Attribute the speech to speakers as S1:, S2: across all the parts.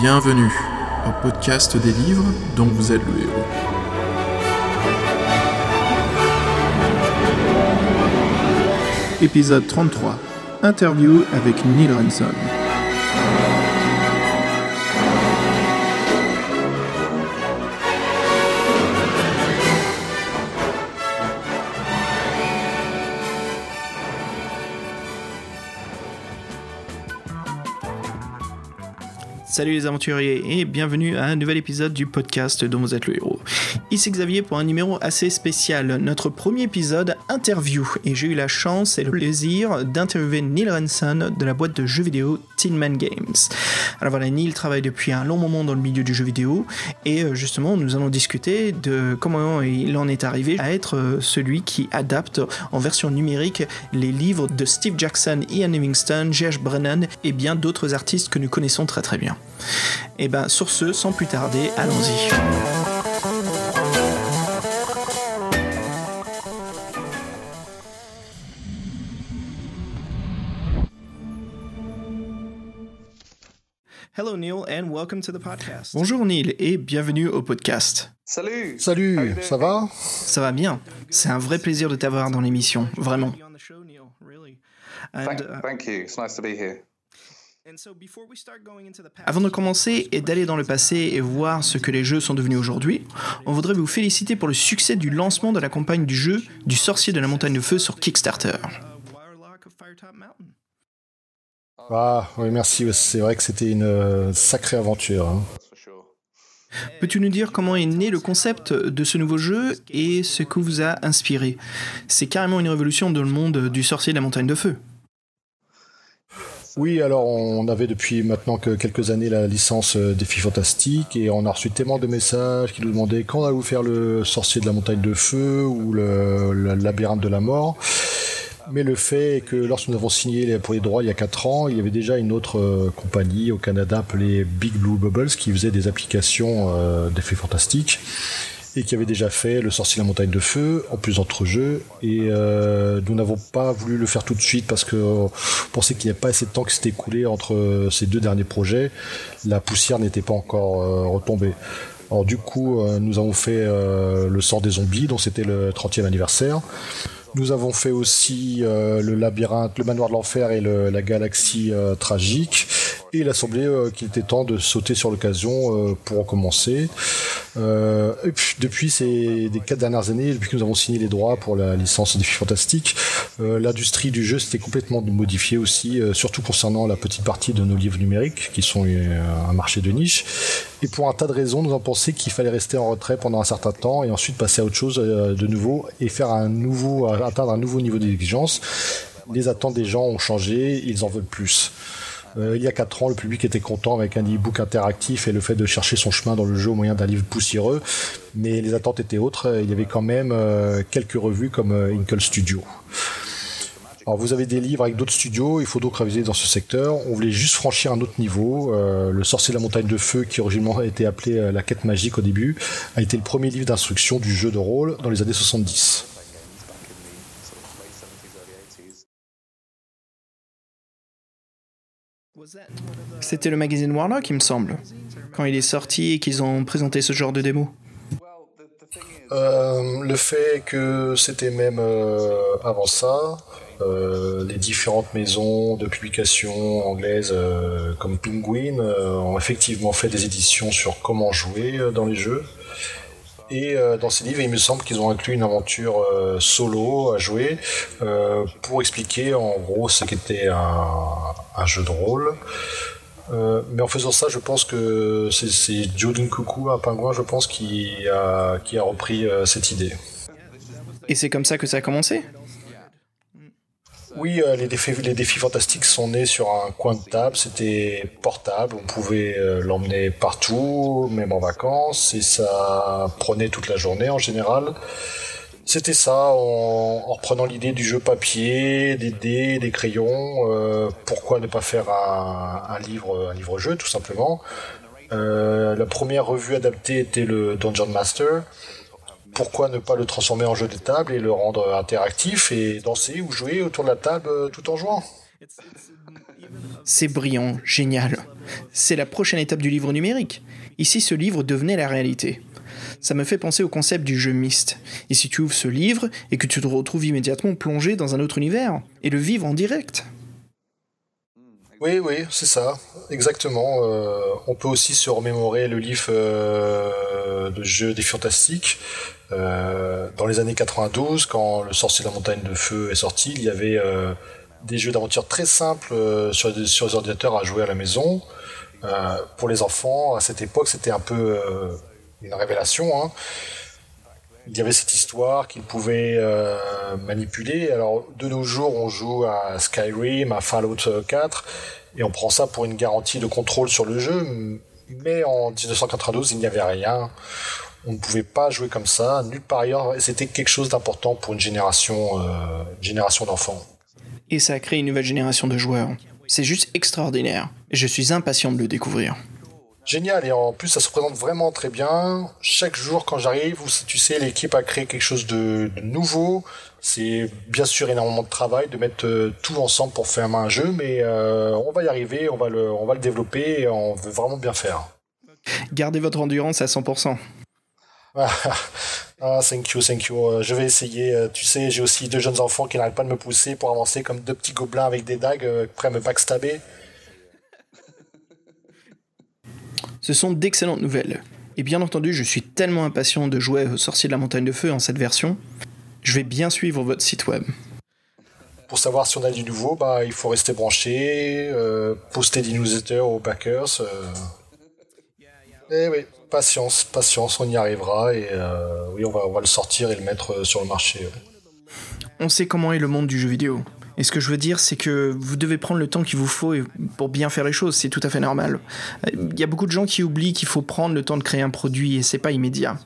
S1: Bienvenue au podcast des livres dont vous êtes le héros. Épisode 33. Interview avec Neil Ransom.
S2: Salut les aventuriers et bienvenue à un nouvel épisode du podcast dont vous êtes le héros. Ici Xavier pour un numéro assez spécial, notre premier épisode interview et j'ai eu la chance et le plaisir d'interviewer Neil Renson de la boîte de jeux vidéo Tin Man Games. Alors voilà, Neil travaille depuis un long moment dans le milieu du jeu vidéo et euh, justement nous allons discuter de comment il en est arrivé à être euh, celui qui adapte en version numérique les livres de Steve Jackson, Ian Livingstone, J.H. Brennan et bien d'autres artistes que nous connaissons très très bien. Et ben sur ce, sans plus tarder, allons-y. Hello Neil and welcome to the podcast. Bonjour Neil et bienvenue au podcast.
S3: Salut.
S4: Salut, ça va?
S2: Ça va bien. C'est un vrai plaisir de t'avoir dans l'émission, vraiment.
S3: Thank, thank you. It's nice to be here.
S2: Avant de commencer et d'aller dans le passé et voir ce que les jeux sont devenus aujourd'hui, on voudrait vous féliciter pour le succès du lancement de la campagne du jeu du sorcier de la montagne de feu sur Kickstarter.
S4: Ah oui, merci, c'est vrai que c'était une euh, sacrée aventure. hein.
S2: Peux-tu nous dire comment est né le concept de ce nouveau jeu et ce que vous a inspiré? C'est carrément une révolution dans le monde du sorcier de la montagne de feu.
S4: Oui, alors on avait depuis maintenant que quelques années la licence euh, Défi Fantastique et on a reçu tellement de messages qui nous demandaient quand allez-vous faire le sorcier de la montagne de feu ou le, le labyrinthe de la mort. Mais le fait est que lorsque nous avons signé pour les droits il y a 4 ans, il y avait déjà une autre euh, compagnie au Canada appelée Big Blue Bubbles qui faisait des applications euh, d'effets fantastiques et qui avait déjà fait le sorcier de la montagne de feu en plus d'autres jeux. Et euh, nous n'avons pas voulu le faire tout de suite parce que on pensait qu'il n'y avait pas assez de temps qui s'était écoulé entre ces deux derniers projets. La poussière n'était pas encore retombée. Alors du coup nous avons fait le sort des zombies dont c'était le 30e anniversaire nous avons fait aussi euh, le labyrinthe, le manoir de l'enfer et le- la galaxie euh, tragique. Et il a semblé euh, qu'il était temps de sauter sur l'occasion euh, pour recommencer. Euh, et puis, depuis ces quatre dernières années, depuis que nous avons signé les droits pour la licence Défi Fantastique, euh, l'industrie du jeu s'était complètement modifiée aussi, euh, surtout concernant la petite partie de nos livres numériques, qui sont euh, un marché de niche. Et pour un tas de raisons, nous avons pensé qu'il fallait rester en retrait pendant un certain temps et ensuite passer à autre chose euh, de nouveau et faire un nouveau, atteindre un nouveau niveau d'exigence. Les attentes des gens ont changé, ils en veulent plus. Euh, il y a 4 ans, le public était content avec un e-book interactif et le fait de chercher son chemin dans le jeu au moyen d'un livre poussiéreux, mais les attentes étaient autres. Il y avait quand même euh, quelques revues comme euh, Inkle Studio. Alors vous avez des livres avec d'autres studios, il faut donc réviser dans ce secteur. On voulait juste franchir un autre niveau. Le Sorcier de la montagne de feu, qui originellement a été appelé la quête magique au début, a été le premier livre d'instruction du jeu de rôle dans les années 70.
S2: C'était le magazine Warlock, il me semble, quand il est sorti et qu'ils ont présenté ce genre de démo.
S4: Euh, le fait que c'était même euh, avant ça, euh, les différentes maisons de publication anglaises comme Penguin ont effectivement fait des éditions sur comment jouer dans les jeux. Et euh, dans ces livres, il me semble qu'ils ont inclus une aventure euh, solo à jouer euh, pour expliquer en gros ce qu'était un, un jeu de rôle. Mais en faisant ça, je pense que c'est- Joe Dunkuku, un pingouin, je pense, qui a, repris cette idée.
S2: Et c'est comme ça que ça a commencé?
S4: Oui, euh, les, défis, les défis fantastiques sont nés sur un coin de table, c'était portable, on pouvait euh, l'emmener partout, même en vacances, et ça prenait toute la journée en général. C'était ça, en, en reprenant l'idée du jeu papier, des dés, des crayons. euh, pourquoi ne pas faire un, un livre, un livre-jeu, tout simplement. Euh, la première revue adaptée était le Dungeon Master. Pourquoi ne pas le transformer en jeu de table et le rendre interactif et danser ou jouer autour de la table euh, tout en jouant?
S2: C'est brillant, génial. C'est la prochaine étape du livre numérique. Ici, ce livre devenait la réalité. Ça me fait penser au concept du jeu mixte. Et si tu ouvres ce livre et que tu te retrouves immédiatement plongé dans un autre univers, et le vivre en direct?
S4: Oui, oui, c'est ça, exactement. Euh, on peut aussi se remémorer le livre euh, de jeu des fantastiques. Euh, dans les années 92, quand Le Sorcier de la Montagne de Feu est sorti, il y avait des jeux d'aventure très simples sur, sur, les ordinateurs à jouer à la maison. pour les enfants, à cette époque, c'était un peu une révélation. Hein. Il y avait cette histoire qu'ils pouvaient euh, manipuler. Alors, de nos jours, on joue à Skyrim, à Fallout 4, et on prend ça pour une garantie de contrôle sur le jeu. Mais en 1992, il n'y avait rien. On ne pouvait pas jouer comme ça, nulle part ailleurs. C'était quelque chose d'important pour une génération, euh, génération d'enfants.
S2: Et ça a créé une nouvelle génération de joueurs. C'est juste extraordinaire. Je suis impatient de le découvrir.
S4: Génial, et en plus ça se présente vraiment très bien. Chaque jour quand j'arrive, tu sais, l'équipe a créé quelque chose de, nouveau. C'est bien sûr énormément de travail de mettre euh, tout ensemble pour faire un jeu, mais euh, on va y arriver, on va, le, on va le développer et on veut vraiment bien faire.
S2: Gardez votre endurance à 100%.
S4: ah, thank you, thank you. Euh, je vais essayer. Tu sais, j'ai aussi deux jeunes enfants qui n'arrêtent pas de me pousser pour avancer comme deux petits gobelins avec des dagues prêts à me backstabber.
S2: Ce sont d'excellentes nouvelles. Et bien entendu, je suis tellement impatient de jouer au Sorcier de la Montagne de Feu en cette version. Je vais bien suivre votre site web.
S4: Pour savoir si on a du nouveau, bah, il faut rester branché, euh, poster des newsletters aux backers. Euh. Eh oui, patience, patience, on y arrivera et euh, oui, on va, on va le sortir et le mettre sur le marché.
S2: On sait comment est le monde du jeu vidéo. Et ce que je veux dire, c'est que vous devez prendre le temps qu'il vous faut pour bien faire les choses. C'est tout à fait normal. Il y a beaucoup de gens qui oublient qu'il faut prendre le temps de créer un produit et c'est pas immédiat.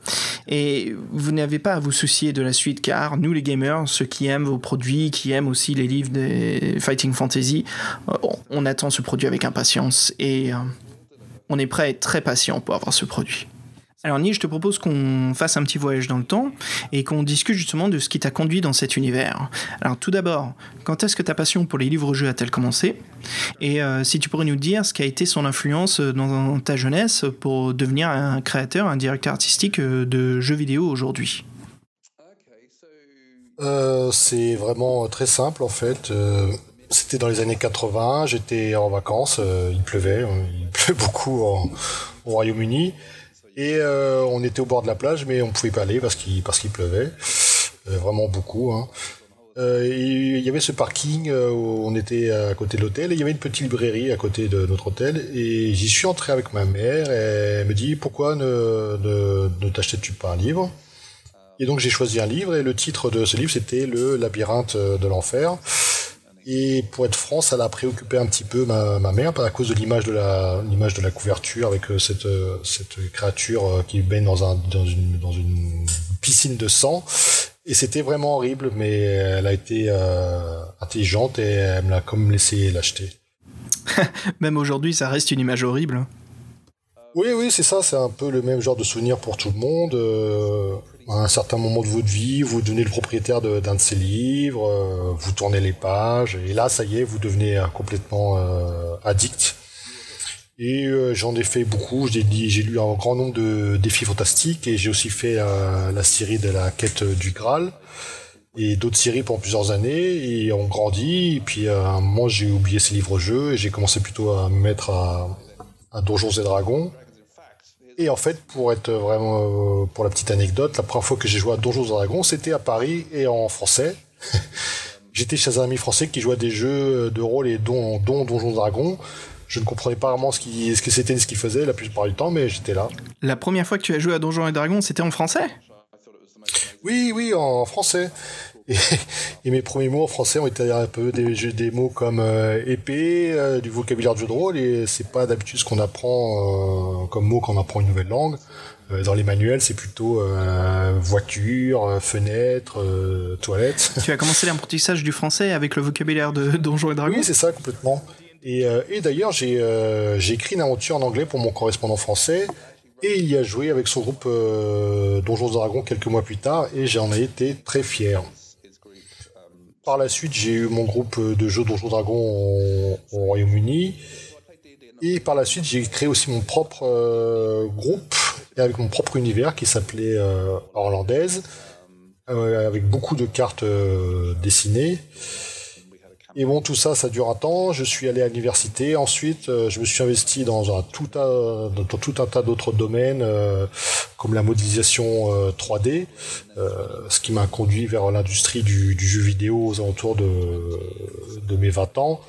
S2: Et vous n'avez pas à vous soucier de la suite car nous, les gamers, ceux qui aiment vos produits, qui aiment aussi les livres des Fighting Fantasy, on attend ce produit avec impatience et euh, on est prêt à être très patient pour avoir ce produit. Alors Neil, je te propose qu'on fasse un petit voyage dans le temps et qu'on discute justement de ce qui t'a conduit dans cet univers. Alors tout d'abord, quand est-ce que ta passion pour les livres-jeux a-t-elle commencé? Et euh, si tu pourrais nous dire ce qui a été son influence dans ta jeunesse pour devenir un créateur, un directeur artistique euh, de jeux vidéo aujourd'hui?
S4: Euh, C'est vraiment très simple en fait. C'était dans les années 80, j'étais en vacances, il pleuvait, il pleut beaucoup au Royaume-Uni. Et euh, on était au bord de la plage, mais on pouvait pas aller parce qu'il parce qu'il pleuvait, euh, vraiment beaucoup. Hein. Euh, il y avait ce parking où on était à côté de l'hôtel et il y avait une petite librairie à côté de notre hôtel et j'y suis entré avec ma mère elle me dit pourquoi ne, ne, ne t'achètes-tu pas un livre? Et donc j'ai choisi un livre et le titre de ce livre c'était Le labyrinthe de l'enfer. Et pour être franc, ça l'a préoccupé un petit peu ma, ma mère à cause de l'image de la couverture avec euh, cette euh, cette créature euh, qui baigne dans un dans une piscine de sang. Et c'était vraiment horrible, mais elle a été intelligente et elle me l'a comme laissé l'acheter.
S2: même aujourd'hui, ça reste une image horrible.
S4: Oui, oui, c'est ça. C'est un peu le même genre de souvenir pour tout le monde à un certain moment de votre vie, vous devenez le propriétaire d'un de, ces livres, euh, vous tournez les pages, et là, ça y est, vous devenez euh, complètement euh, addict. Et j'en ai fait beaucoup, j'ai lu un grand nombre de défis fantastiques, et j'ai aussi fait la série de la quête du Graal, et d'autres séries pendant plusieurs années, et on grandit, et puis à un moment, j'ai oublié ces livres-jeux, et j'ai commencé plutôt à me mettre à Donjons et Dragons, et en fait, pour être vraiment, euh, pour la petite anecdote, la première fois que j'ai joué à Donjons et Dragons, c'était à Paris et en français. J'étais chez un ami français qui jouait à des jeux de rôle et dont, dont Donjons et Dragons. Je ne comprenais pas vraiment ce, qui, ce que c'était, ce qu'il faisait la plupart du temps, mais j'étais là.
S2: La première fois que tu as joué à Donjons et Dragons, c'était en français?
S4: Oui, oui, en français. Et, mes premiers mots en français ont été un peu des, des mots comme euh, épée, euh, du vocabulaire de jeu de rôle, et c'est pas d'habitude ce qu'on apprend euh, comme mot quand on apprend une nouvelle langue. dans les manuels, c'est plutôt voiture, fenêtre, toilette.
S2: Tu as commencé l'apprentissage du français avec le vocabulaire de Donjons et Dragons?
S4: Oui, c'est ça, complètement. Et, et d'ailleurs, j'ai écrit une aventure en anglais pour mon correspondant français, et il y a joué avec son groupe Donjons et Dragons quelques mois plus tard, et j'en ai été très fier. Par la suite, j'ai eu mon groupe de jeux Donjons Dragons au, Royaume-Uni. Et par la suite, j'ai créé aussi mon propre euh, groupe avec mon propre univers qui s'appelait euh, Orlandaise, euh, avec beaucoup de cartes dessinées. Et bon, tout ça, ça dure un temps. Je suis allé à l'université. Ensuite, euh, je me suis investi dans, tout, un, tas d'autres domaines, euh, comme la modélisation 3D, euh, ce qui m'a conduit vers l'industrie du, jeu vidéo aux alentours de, mes 20 ans.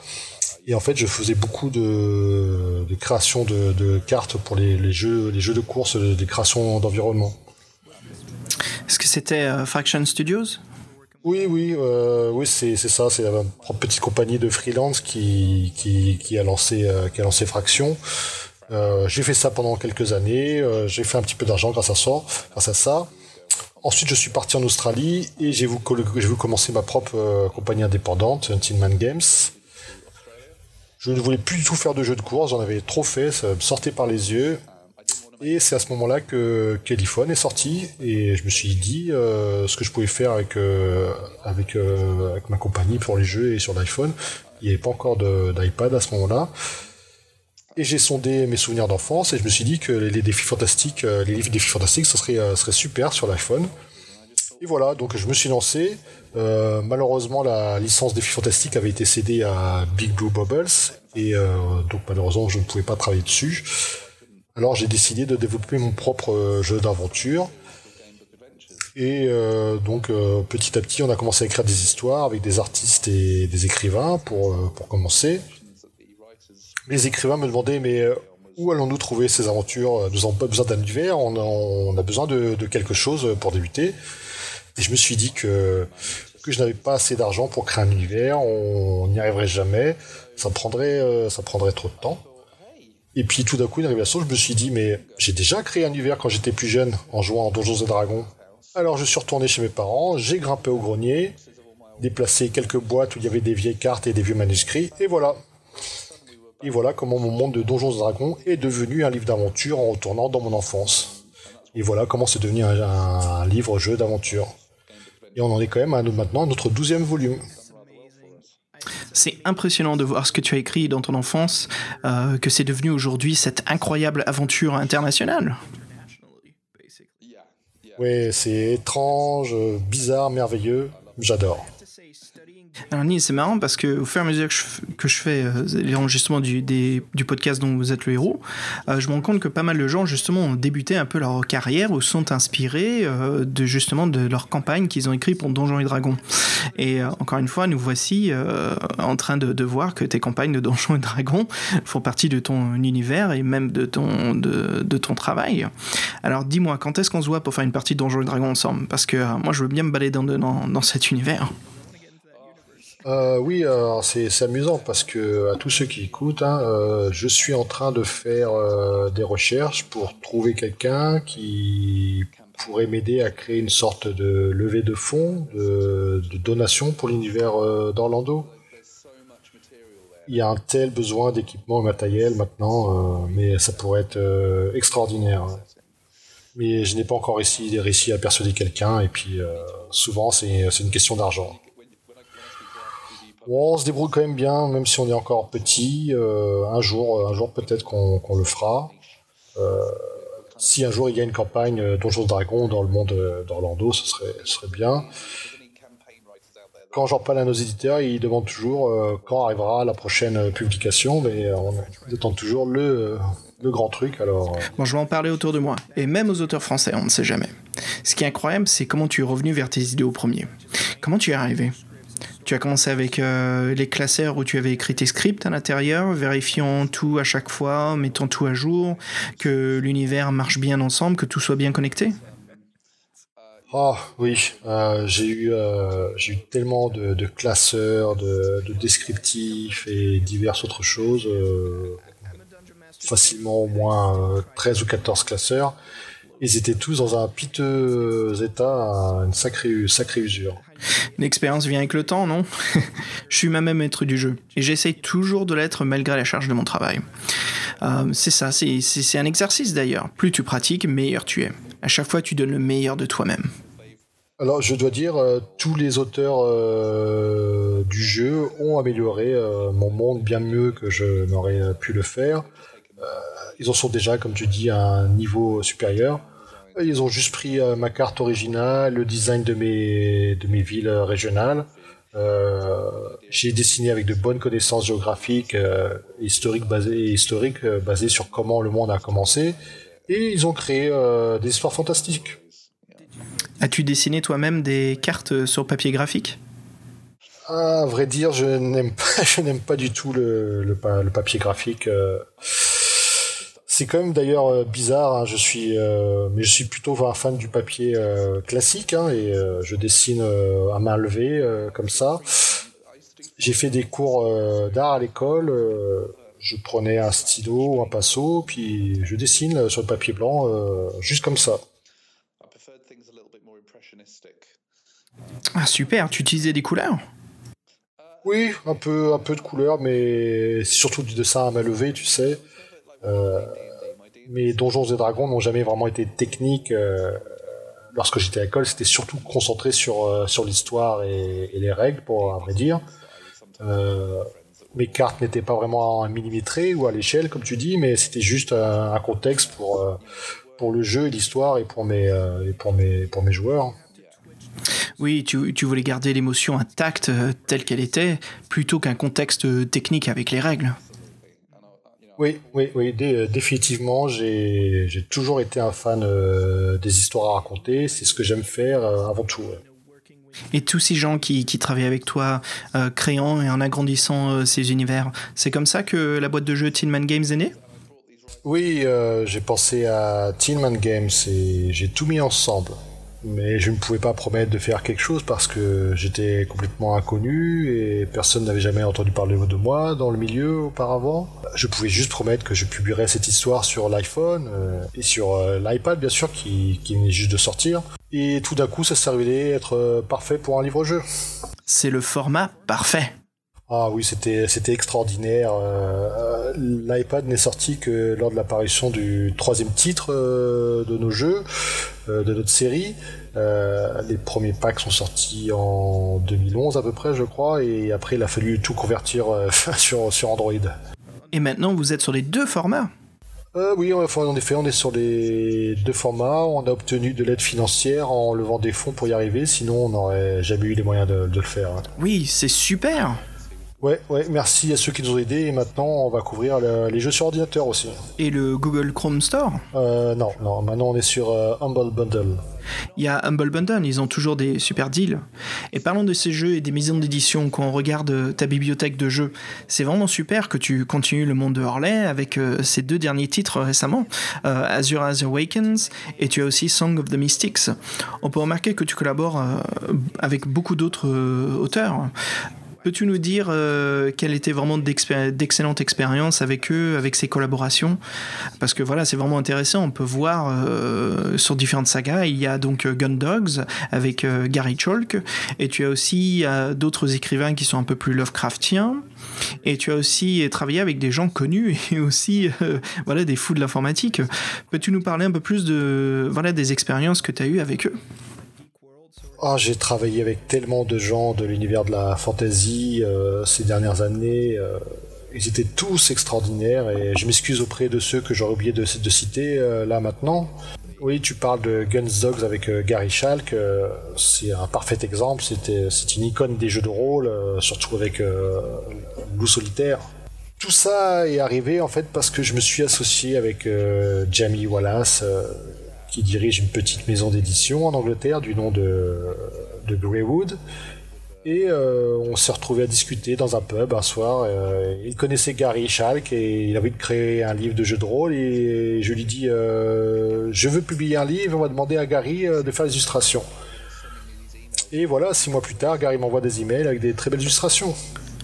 S4: Et en fait, je faisais beaucoup de, de création de, cartes pour les, jeux, les jeux de course, des créations d'environnement.
S2: Est-ce que c'était Faction Studios?
S4: Oui, oui, euh, oui, c'est ça. C'est une petite compagnie de freelance qui, qui, a lancé euh, qui a lancé Fraction. Euh, j'ai fait ça pendant quelques années. j'ai fait un petit peu d'argent grâce à ça. Grâce à ça. Ensuite, je suis parti en Australie et j'ai voulu, commencer ma propre compagnie indépendante, Man Games. Je ne voulais plus du tout faire de jeux de course. J'en avais trop fait. Ça me sortait par les yeux. Et c'est à ce moment-là que Kellyphone est sorti et je me suis dit euh, ce que je pouvais faire avec euh, euh, avec ma compagnie pour les jeux et sur l'iPhone. Il n'y avait pas encore d'iPad à ce moment-là. Et j'ai sondé mes souvenirs d'enfance et je me suis dit que les, défis fantastiques, les livres défis fantastiques, ce serait, super sur l'iPhone. Et voilà, donc je me suis lancé. malheureusement, la licence défis fantastiques avait été cédée à Big Blue Bubbles et donc malheureusement, je ne pouvais pas travailler dessus. Alors j'ai décidé de développer mon propre euh, jeu d'aventure. Et euh, donc euh, petit à petit, on a commencé à écrire des histoires avec des artistes et des écrivains pour, pour commencer. Les écrivains me demandaient mais où allons-nous trouver ces aventures? Nous n'avons pas besoin d'un univers, on a, besoin de, quelque chose pour débuter. Et je me suis dit que, que je n'avais pas assez d'argent pour créer un univers, on n'y arriverait jamais, ça prendrait, ça prendrait trop de temps. Et puis tout d'un coup, une révélation, je me suis dit, mais j'ai déjà créé un univers quand j'étais plus jeune en jouant en Donjons et Dragons. Alors je suis retourné chez mes parents, j'ai grimpé au grenier, déplacé quelques boîtes où il y avait des vieilles cartes et des vieux manuscrits, et voilà. Et voilà comment mon monde de Donjons et Dragons est devenu un livre d'aventure en retournant dans mon enfance. Et voilà comment c'est devenu un, livre-jeu d'aventure. Et on en est quand même à maintenant à notre douzième volume.
S2: C'est impressionnant de voir ce que tu as écrit dans ton enfance, euh, que c'est devenu aujourd'hui cette incroyable aventure internationale.
S4: Oui, c'est étrange, bizarre, merveilleux. J'adore.
S2: Alors Nils, c'est marrant parce que au fur et à mesure que je, fais euh, l'enregistrement du, du podcast dont vous êtes le héros, euh, je me rends compte que pas mal de gens justement ont débuté un peu leur carrière ou sont inspirés euh, de justement de leur campagne qu'ils ont écrit pour Donjons et Dragons. Et encore une fois, nous voici en train de, voir que tes campagnes de Donjons et Dragons font partie de ton univers et même de ton, de, de ton travail. Alors dis-moi, quand est-ce qu'on se voit pour faire une partie de Donjons et Dragons ensemble? Parce que moi je veux bien me balader dans, dans, dans cet univers.
S4: Euh, oui, c'est amusant parce que à tous ceux qui écoutent, hein, euh, je suis en train de faire euh, des recherches pour trouver quelqu'un qui pourrait m'aider à créer une sorte de levée de fonds, de, donation pour l'univers d'Orlando. Il y a un tel besoin d'équipement et matériel maintenant, mais ça pourrait être extraordinaire. Mais je n'ai pas encore réussi à persuader quelqu'un, et puis souvent c'est une question d'argent on se débrouille quand même bien, même si on est encore petit. Euh, un jour, un jour peut-être qu'on le fera. Euh, si un jour il y a une campagne euh, Donjons Dragons dans le monde d'Orlando, ce serait, ce serait bien. Quand j'en parle à nos éditeurs, ils demandent toujours quand arrivera la prochaine publication, mais on attend toujours le, le grand truc. Alors,
S2: bon, je vais en parler autour de moi, et même aux auteurs français, on ne sait jamais. Ce qui est incroyable, c'est comment tu es revenu vers tes idées au premier. Comment tu es arrivé? Tu as commencé avec euh, les classeurs où tu avais écrit tes scripts à l'intérieur, vérifiant tout à chaque fois, mettant tout à jour, que l'univers marche bien ensemble, que tout soit bien connecté?
S4: Ah oui, euh, j'ai eu, euh, eu tellement de, classeurs, de, descriptifs et diverses autres choses, facilement au moins 13 ou 14 classeurs. Ils étaient tous dans un piteux état, une sacrée, sacrée usure.
S2: L'expérience vient avec le temps, non? Je suis moi-même maître du jeu, et j'essaye toujours de l'être malgré la charge de mon travail. Euh, c'est ça, c'est un exercice d'ailleurs. Plus tu pratiques, meilleur tu es. À chaque fois, tu donnes le meilleur de toi-même.
S4: Alors, je dois dire, tous les auteurs du jeu ont amélioré mon monde bien mieux que je n'aurais pu le faire. ils en sont déjà, comme tu dis, à un niveau supérieur. Ils ont juste pris ma carte originale, le design de mes, de mes villes régionales, euh, j'ai dessiné avec de bonnes connaissances géographiques, euh, historiques basées, historiques euh, basées sur comment le monde a commencé, et ils ont créé des histoires fantastiques.
S2: As-tu dessiné toi-même des cartes sur papier graphique?
S4: À vrai dire, je n'aime pas, je n'aime pas du tout le, le, le papier graphique. C'est quand même d'ailleurs euh, bizarre. Hein, je suis, euh, mais je suis plutôt un fan du papier euh, classique hein, et je dessine à main levée comme ça. J'ai fait des cours d'art à l'école. je prenais un stylo ou un pinceau, puis je dessine sur le papier blanc, juste comme ça.
S2: Ah super, tu utilisais des couleurs?
S4: Oui, un peu, un peu de couleurs, mais c'est surtout du dessin à main levée, tu sais. Euh, mes Donjons et Dragons n'ont jamais vraiment été techniques. Euh, lorsque j'étais à l'école, c'était surtout concentré sur, euh, sur l'histoire et, les règles, pour à vrai dire. mes cartes n'étaient pas vraiment à millimétré ou à l'échelle, comme tu dis, mais c'était juste un, contexte pour, pour le jeu et l'histoire et pour mes, pour mes, pour mes joueurs.
S2: Oui, tu, tu voulais garder l'émotion intacte telle qu'elle était, plutôt qu'un contexte technique avec les règles.
S4: Oui, oui, oui, euh, définitivement. J'ai toujours été un fan euh, des histoires à raconter. C'est ce que j'aime faire euh, avant tout.
S2: Et tous ces gens qui, qui travaillent avec toi, créant et en agrandissant ces univers, c'est comme ça que la boîte de jeux Tillman Games est née?
S4: Oui, j'ai pensé à Tillman Games et j'ai tout mis ensemble mais je ne pouvais pas promettre de faire quelque chose parce que j'étais complètement inconnu et personne n'avait jamais entendu parler de moi dans le milieu auparavant. Je pouvais juste promettre que je publierais cette histoire sur l'iPhone euh, et sur euh, l'iPad bien sûr qui, venait juste de sortir. Et tout d'un coup ça s'est révélé être euh, parfait pour un livre-jeu.
S2: C'est le format parfait.
S4: Ah oui, c'était c'était extraordinaire. L'iPad n'est sorti que lors de l'apparition du troisième titre de nos jeux. Euh, de notre série. Euh, les premiers packs sont sortis en 2011 à peu près, je crois, et après il a fallu tout convertir euh, sur, sur Android.
S2: Et maintenant vous êtes sur les deux formats?
S4: Oui, en effet, on est sur les deux formats. On a obtenu de l'aide financière en levant des fonds pour y arriver, sinon on n'aurait jamais eu les moyens de, de le faire.
S2: Oui, c'est super.
S4: Ouais, ouais, merci à ceux qui nous ont aidés. Et maintenant, on va couvrir les jeux sur ordinateur aussi.
S2: Et le Google Chrome Store?
S4: Euh, Non, non. Maintenant, on est sur euh, Humble Bundle.
S2: Il y a Humble Bundle, ils ont toujours des super deals. Et parlons de ces jeux et des maisons d'édition. Quand on regarde ta bibliothèque de jeux, c'est vraiment super que tu continues le monde de Harley avec euh, ces deux derniers titres récemment, euh, Azure As Awakens et tu as aussi Song of the Mystics. On peut remarquer que tu collabores avec beaucoup d'autres auteurs. Peux-tu nous dire euh, quelle était vraiment d'excellente expérience avec eux, avec ces collaborations? Parce que voilà, c'est vraiment intéressant. On peut voir euh, sur différentes sagas. Il y a donc euh, Gun Dogs avec Gary Chalk, et tu as aussi d'autres écrivains qui sont un peu plus Lovecraftiens. Et tu as aussi travaillé avec des gens connus et aussi voilà des fous de l'informatique. Peux-tu nous parler un peu plus de voilà des expériences que tu as eues avec eux?
S4: Ah, j'ai travaillé avec tellement de gens de l'univers de la fantasy euh, ces dernières années. Euh, ils étaient tous extraordinaires et je m'excuse auprès de ceux que j'aurais oublié de, de citer euh, là maintenant. Oui, tu parles de Guns Dogs avec Gary Schalk. c'est un parfait exemple. C'était, c'est une icône des jeux de rôle, surtout avec Loup Solitaire. Tout ça est arrivé en fait parce que je me suis associé avec Jamie Wallace qui dirige une petite maison d'édition en Angleterre du nom de, de Greywood. Et euh, on s'est retrouvé à discuter dans un pub un soir. Euh, il connaissait Gary Schalk et il a envie de créer un livre de jeu de rôle. Et je lui dis euh, Je veux publier un livre, on va demander à Gary de faire les illustrations. Et voilà, six mois plus tard, Gary m'envoie des emails avec des très belles illustrations.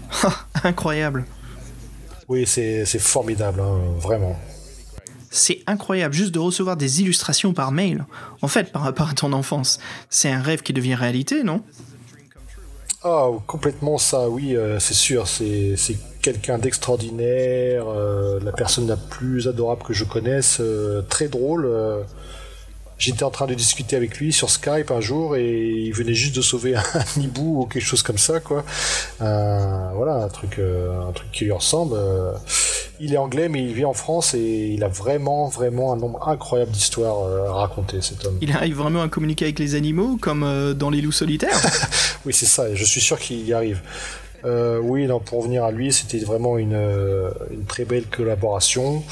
S2: Incroyable.
S4: Oui, c'est formidable, hein, vraiment.
S2: C'est incroyable juste de recevoir des illustrations par mail. En fait, par rapport à ton enfance, c'est un rêve qui devient réalité, non?
S4: Ah, complètement ça, oui, euh, c'est sûr. C'est quelqu'un d'extraordinaire, euh, la personne la plus adorable que je connaisse, euh, très drôle. J'étais en train de discuter avec lui sur Skype un jour et il venait juste de sauver un hibou ou quelque chose comme ça, quoi. Euh, voilà, un truc, euh, un truc qui lui ressemble. Euh, il est anglais, mais il vit en France et il a vraiment, vraiment un nombre incroyable d'histoires à raconter, cet homme.
S2: Il arrive vraiment à communiquer avec les animaux, comme dans Les Loups Solitaires?
S4: Oui, c'est ça, et je suis sûr qu'il y arrive. oui, non, pour revenir à lui, c'était vraiment une, une très belle collaboration.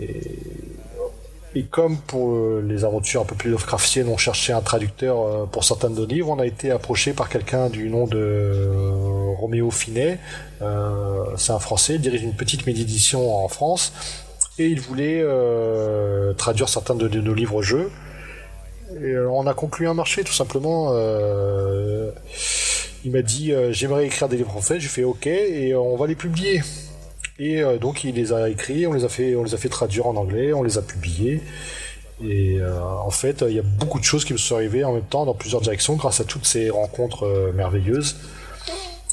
S4: Et et comme pour euh, les aventures un peu plus Lovecraftiennes, on cherchait un traducteur euh, pour certains de nos livres, on a été approché par quelqu'un du nom de euh, Roméo Finet. c'est un Français, il dirige une petite édition en France. Et il voulait traduire certains de, nos livres-jeux. Et on a conclu un marché, tout simplement. il m'a dit J'aimerais écrire des livres en fait. J'ai fait OK, et on va les publier. Et euh, donc il les a écrits, on les a fait, on les a fait traduire en anglais, on les a publiés. Et euh, en fait, il y a beaucoup de choses qui me sont arrivées en même temps dans plusieurs directions grâce à toutes ces rencontres euh, merveilleuses.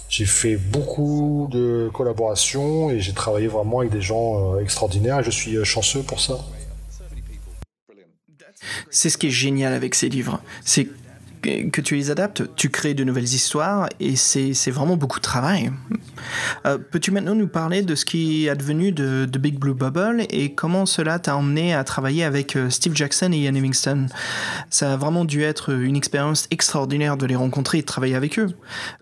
S4: J'ai fait beaucoup de collaborations et j'ai travaillé vraiment avec des gens extraordinaires et je suis chanceux pour ça.
S2: C'est ce qui est génial avec ces livres. C'est que tu les adaptes, tu crées de nouvelles histoires et c'est vraiment beaucoup de travail. Euh, peux-tu maintenant nous parler de ce qui est advenu de, Big Blue Bubble et comment cela t'a emmené à travailler avec euh, Steve Jackson et Ian Livingstone Ça a vraiment dû être une expérience extraordinaire de les rencontrer et de travailler avec eux.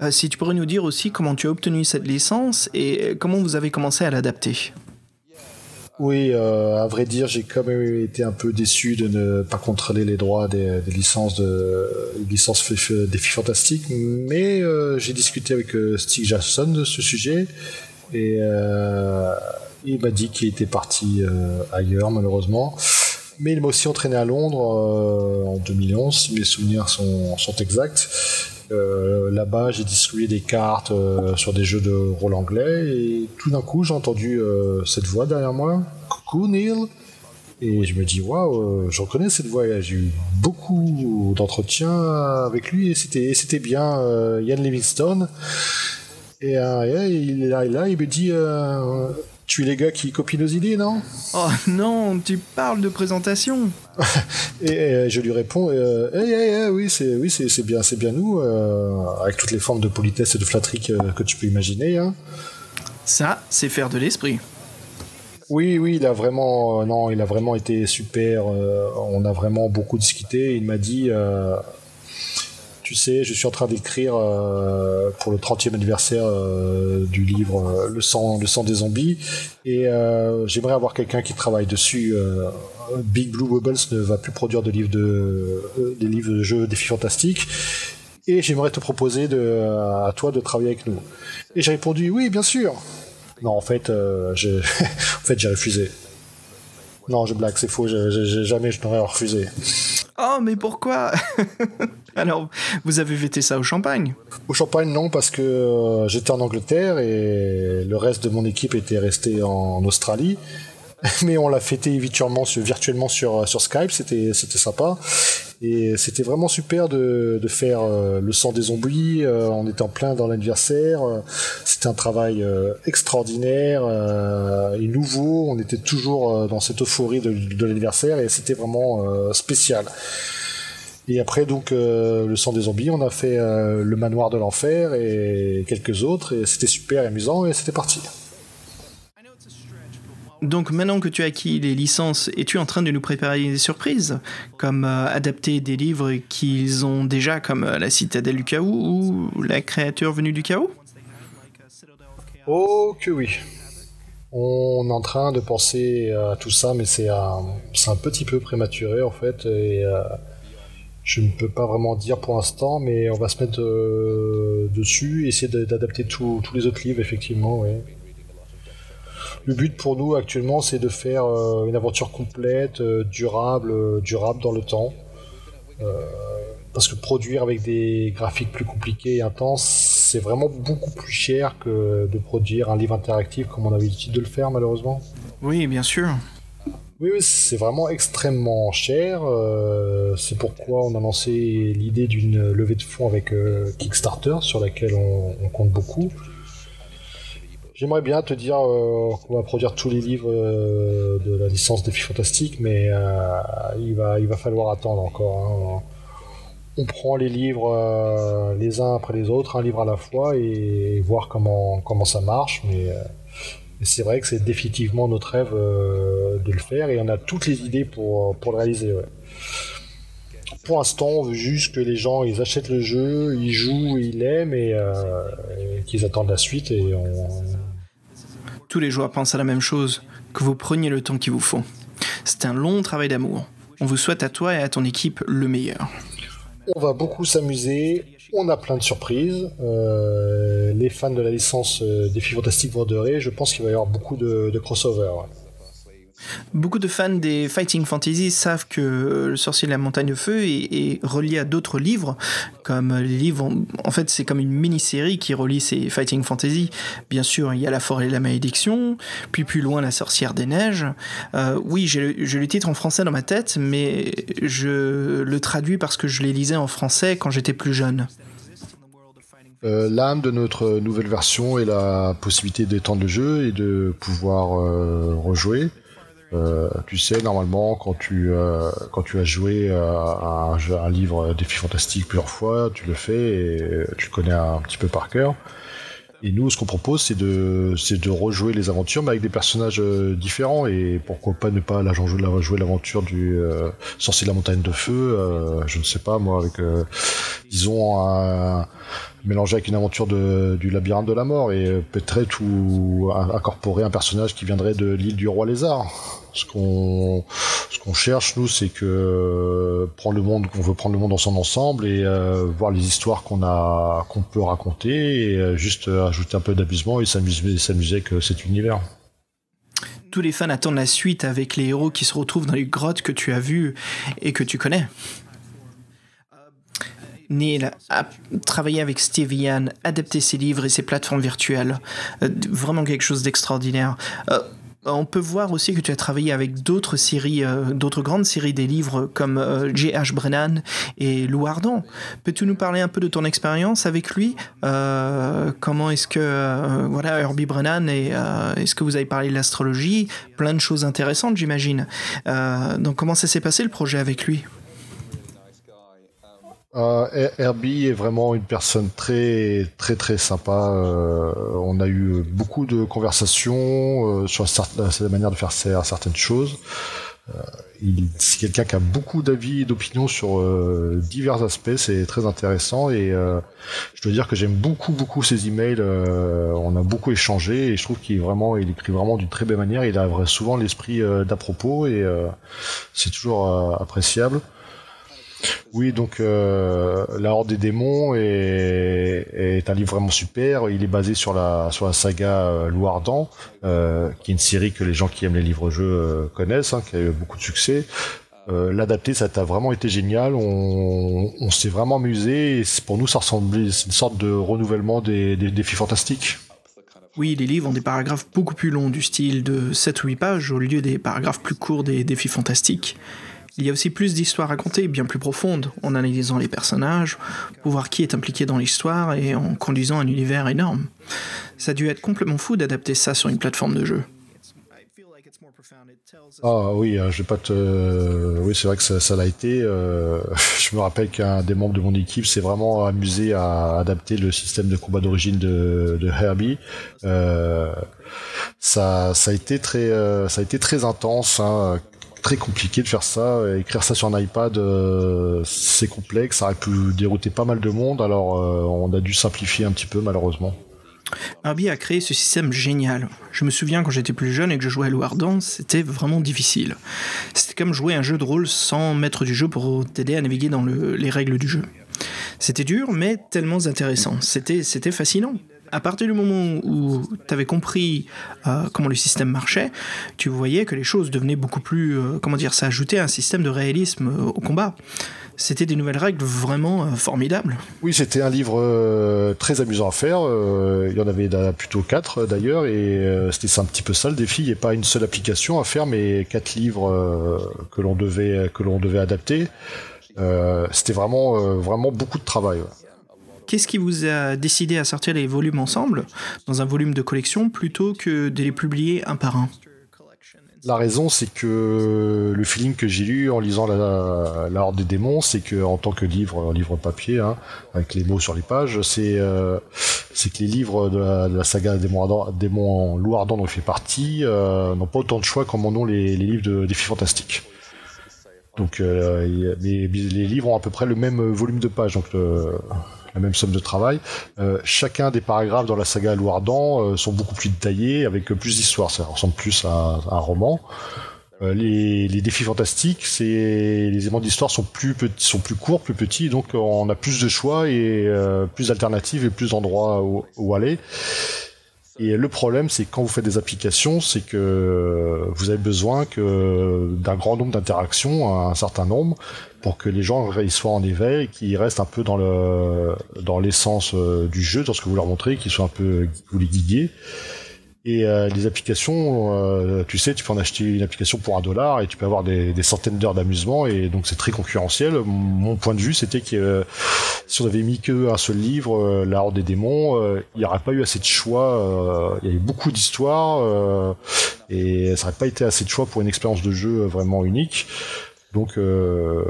S2: Euh, si tu pourrais nous dire aussi comment tu as obtenu cette licence et comment vous avez commencé à l'adapter.
S4: Oui, euh, à vrai dire, j'ai quand même été un peu déçu de ne pas contrôler les droits des, licences de licences des filles fantastiques, mais euh, j'ai discuté avec euh, Steve Jackson de ce sujet et il m'a dit qu'il était parti ailleurs malheureusement. Mais il m'a aussi entraîné à Londres en 2011, si mes souvenirs sont exacts. Euh, là-bas, j'ai distribué des cartes euh, sur des jeux de rôle anglais et tout d'un coup, j'ai entendu euh, cette voix derrière moi. Coucou Neil. Et je me dis, waouh, je reconnais cette voix. J'ai eu beaucoup d'entretiens avec lui et c'était, bien Ian Livingstone. Et, il, là, il me dit tu es les gars qui copient nos idées, non
S2: Oh non, tu parles de présentation.
S4: et, je lui réponds, euh, hey, oui, c'est oui, c'est bien, c'est bien nous, euh, avec toutes les formes de politesse et de flatterie que, tu peux imaginer. Hein.
S2: Ça, c'est faire de l'esprit.
S4: Oui, oui, il a vraiment, non, il a vraiment été super. Euh, on a vraiment beaucoup discuté. Il m'a dit tu sais, je suis en train d'écrire euh, pour le 30e anniversaire euh, du livre euh, Le sang, le sang des zombies, et j'aimerais avoir quelqu'un qui travaille dessus. Big Blue Bubbles ne va plus produire de livres de, des livres de jeux défis fantastiques, et j'aimerais te proposer de, à toi de travailler avec nous. Et j'ai répondu oui, bien sûr. Non, en fait, j'ai, en fait, j'ai refusé. Non, je blague, c'est faux. jamais je n'aurais refusé.
S2: Oh, mais pourquoi? Alors, vous avez fêté ça au Champagne
S4: Au Champagne, non, parce que euh, j'étais en Angleterre et le reste de mon équipe était resté en Australie. Mais on l'a fêté virtuellement sur, sur Skype, c'était sympa. Et c'était vraiment super de, de faire euh, le sang des zombies. Euh, on était en plein dans l'anniversaire. c'était un travail extraordinaire et nouveau. On était toujours dans cette euphorie de, de l'anniversaire et c'était vraiment spécial. Et après, donc, euh, le sang des zombies, on a fait euh, le manoir de l'enfer et quelques autres, et c'était super amusant, et c'était parti.
S2: Donc maintenant que tu as acquis les licences, es-tu en train de nous préparer des surprises Comme euh, adapter des livres qu'ils ont déjà, comme La citadelle du chaos ou La créature venue du chaos?
S4: Oh que oui on est en train de penser à tout ça, mais c'est un, un, petit peu prématuré en fait. Et je ne peux pas vraiment dire pour l'instant, mais on va se mettre euh, dessus, essayer d'adapter tous les autres livres, effectivement. Le but pour nous actuellement, c'est de faire euh, une aventure complète, euh, durable, durable dans le temps. parce que produire avec des graphiques plus compliqués et intenses, c'est vraiment beaucoup plus cher que de produire un livre interactif comme on avait l'habitude de le faire, malheureusement.
S2: Oui, bien sûr.
S4: Oui, c'est vraiment extrêmement cher. Euh, c'est pourquoi on a lancé l'idée d'une levée de fonds avec euh, Kickstarter, sur laquelle on, compte beaucoup. J'aimerais bien te dire qu'on va produire tous les livres de la licence Défi Fantastique, mais il, va, il va falloir attendre encore. Hein. On prend les livres les uns après les autres, un livre à la fois, et, voir comment, comment ça marche. Mais, c'est vrai que c'est définitivement notre rêve de le faire, et on a toutes les idées pour, pour le réaliser. Pour l'instant, on veut juste que les gens ils achètent le jeu, ils jouent, ils l'aiment et, euh, qu'ils attendent la suite. Et
S2: Tous les joueurs pensent à la même chose, que vous preniez le temps qu'il vous faut. C'est un long travail d'amour. On vous souhaite à toi et à ton équipe le meilleur.
S4: On va beaucoup s'amuser, on a plein de surprises. Euh, les fans de la licence euh, Défi Fantastique vont adorer. Je pense qu'il va y avoir beaucoup de, de crossover.
S2: Beaucoup de fans des Fighting Fantasy savent que Le Sorcier de la Montagne de Feu est, relié à d'autres livres, comme les livres. En fait, c'est comme une mini-série qui relie ces Fighting Fantasy. Bien sûr, il y a La Forêt et la Malédiction, puis plus loin La Sorcière des Neiges. Euh, oui, j'ai le titre en français dans ma tête, mais je le traduis parce que je les lisais en français quand j'étais plus jeune.
S4: Euh, L'âme de notre nouvelle version est la possibilité d'étendre le jeu et de pouvoir euh, rejouer. Euh, tu sais, normalement, quand tu, euh, quand tu as joué euh, un, un, livre défi fantastique plusieurs fois, tu le fais et tu connais un petit peu par cœur. Et nous, ce qu'on propose, c'est de, c'est de rejouer les aventures, mais avec des personnages différents. Et pourquoi pas ne pas la jouer l'aventure du sorcier de la montagne de feu, je ne sais pas moi, avec, disons, un, mélangé avec une aventure de, du labyrinthe de la mort et peut-être ou incorporer un personnage qui viendrait de l'île du roi lézard. Ce qu'on ce qu'on cherche nous, c'est que euh, prendre le monde, qu'on veut prendre le monde dans son ensemble et euh, voir les histoires qu'on a qu'on peut raconter et euh, juste ajouter un peu d'amusement et s'amuser s'amuser avec cet univers.
S2: Tous les fans attendent la suite avec les héros qui se retrouvent dans les grottes que tu as vues et que tu connais. Neil a travaillé avec Steve Ian, adapté ses livres et ses plateformes virtuelles. vraiment quelque chose d'extraordinaire. On peut voir aussi que tu as travaillé avec d'autres séries, euh, d'autres grandes séries des livres comme J.H. Euh, Brennan et Lou Ardon. Peux-tu nous parler un peu de ton expérience avec lui? Comment est-ce que voilà Herbie Brennan et est-ce que vous avez parlé de l'astrologie? Plein de choses intéressantes, j'imagine. donc comment ça s'est passé le projet avec lui?
S4: Euh, Herbie est vraiment une personne très très très sympa. Euh, on a eu beaucoup de conversations euh, sur la manière de faire certaines choses. Euh, c'est quelqu'un qui a beaucoup d'avis et d'opinions sur euh, divers aspects. C'est très intéressant et je dois dire que j'aime beaucoup beaucoup ses emails. on a beaucoup échangé et je trouve qu'il vraiment il écrit vraiment d'une très belle manière. Il a souvent l'esprit d'à propos et c'est toujours appréciable. Oui, donc euh, La Horde des démons est, un livre vraiment super. Il est basé sur la sur la saga euh, Louardan, euh, qui est une série que les gens qui aiment les livres-jeux euh, connaissent, hein, qui a eu beaucoup de succès. L'adapter, ça a vraiment été génial. On, s'est vraiment amusé. Pour nous, ça ressemblait, c'est une sorte de renouvellement des, des défis fantastiques.
S2: Oui, les livres ont des paragraphes beaucoup plus longs, du style de 7 ou 8 pages, au lieu des paragraphes plus courts des défis fantastiques. Il y a aussi plus d'histoires racontées, bien plus profondes, en analysant les personnages, pour voir qui est impliqué dans l'histoire et en conduisant un univers énorme. Ça a dû être complètement fou d'adapter ça sur une plateforme de jeu.
S4: Ah oui, euh, je vais pas te. Oui, c'est vrai que ça, l'a été. Euh, je me rappelle qu'un des membres de mon équipe s'est vraiment amusé à adapter le système de combat d'origine de, Herbie. Euh, ça, a été très, ça a été très intense. Hein très compliqué de faire ça. Écrire ça sur un iPad, euh, c'est complexe. Ça aurait pu dérouter pas mal de monde. Alors, euh, on a dû simplifier un petit peu, malheureusement.
S2: Herbie a créé ce système génial. Je me souviens quand j'étais plus jeune et que je jouais à Louardan, c'était vraiment difficile. C'était comme jouer un jeu de rôle sans maître du jeu pour t'aider à naviguer dans les règles du jeu. C'était dur, mais tellement intéressant. C'était fascinant à partir du moment où tu avais compris euh, comment le système marchait, tu voyais que les choses devenaient beaucoup plus, euh, comment dire, ça ajoutait un système de réalisme euh, au combat. C'était des nouvelles règles vraiment formidables.
S4: Oui, c'était un livre très amusant à faire. il y en avait plutôt quatre d'ailleurs, et c'était un petit peu ça le défi. Il n'y a pas une seule application à faire, mais quatre livres que l'on devait devait adapter. c'était vraiment vraiment beaucoup de travail.
S2: Qu'est-ce qui vous a décidé à sortir les volumes ensemble, dans un volume de collection, plutôt que de les publier un par un?
S4: La raison, c'est que le feeling que j'ai eu en lisant la, Horde des démons, c'est que en tant que livre, livre papier, hein, avec les mots sur les pages, c'est euh, que les livres de la, saga Démons, démons Loup Ardent dont je fais partie euh, n'ont pas autant de choix comme en ont les, livres de défis fantastiques. Donc euh, les, livres ont à peu près le même volume de pages, la même somme de travail. Euh, chacun des paragraphes dans la saga Louardan euh, sont beaucoup plus détaillés, avec plus d'histoire. Ça ressemble plus à, un roman. Euh, les, défis fantastiques, c'est les éléments d'histoire sont plus sont plus courts, plus petits, donc on a plus de choix et plus d'alternatives et plus d'endroits où, aller. Et le problème, c'est quand vous faites des applications, c'est que vous avez besoin que d'un grand nombre d'interactions, un certain nombre, pour que les gens ils soient en éveil, qu'ils restent un peu dans le dans l'essence euh, du jeu, dans ce que vous leur montrez, qu'ils soient un peu vous les guidiez. Et euh, les applications, euh, tu sais, tu peux en acheter une application pour un dollar et tu peux avoir des, des centaines d'heures d'amusement et donc c'est très concurrentiel. Mon point de vue, c'était que si on avait mis que un seul livre, La Horde des démons, il n'y aurait pas eu assez de choix. il y avait beaucoup d'histoires et ça n'aurait pas été assez de choix pour une expérience de jeu vraiment unique. Donc euh,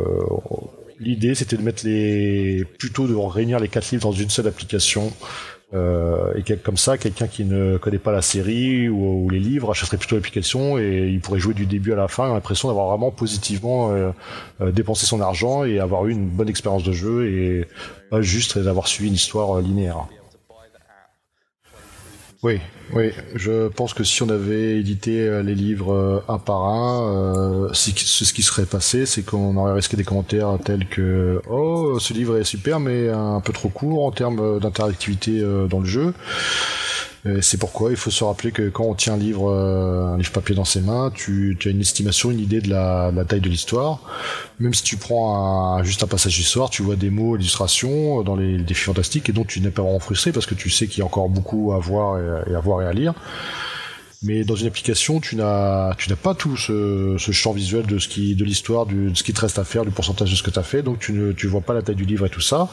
S4: l'idée c'était de mettre les plutôt de réunir les quatre livres dans une seule application. Euh, et comme ça, quelqu'un qui ne connaît pas la série ou, les livres achèterait plutôt l'application et il pourrait jouer du début à la fin, l'impression d'avoir vraiment positivement euh, dépensé son argent et avoir eu une bonne expérience de jeu et pas juste d'avoir suivi une histoire linéaire. Oui, oui, je pense que si on avait édité euh, les livres euh, un par un, euh, ce qui serait passé, c'est qu'on aurait risqué des commentaires tels que oh ce livre est super mais un peu trop court en termes d'interactivité dans le jeu. C'est pourquoi il faut se rappeler que quand on tient un livre, un livre papier dans ses mains, tu, as une estimation, une idée de la, taille de l'histoire. Même si tu prends juste un passage d'histoire, tu vois des mots, illustrations dans les, défis fantastiques et donc tu n'es pas vraiment frustré parce que tu sais qu'il y a encore beaucoup à voir et, à voir à lire. Mais dans une application, tu n'as pas tout ce, champ visuel de l'histoire, de ce qui te reste à faire, du pourcentage de ce que tu as fait, donc tu ne vois pas la taille du livre et tout ça.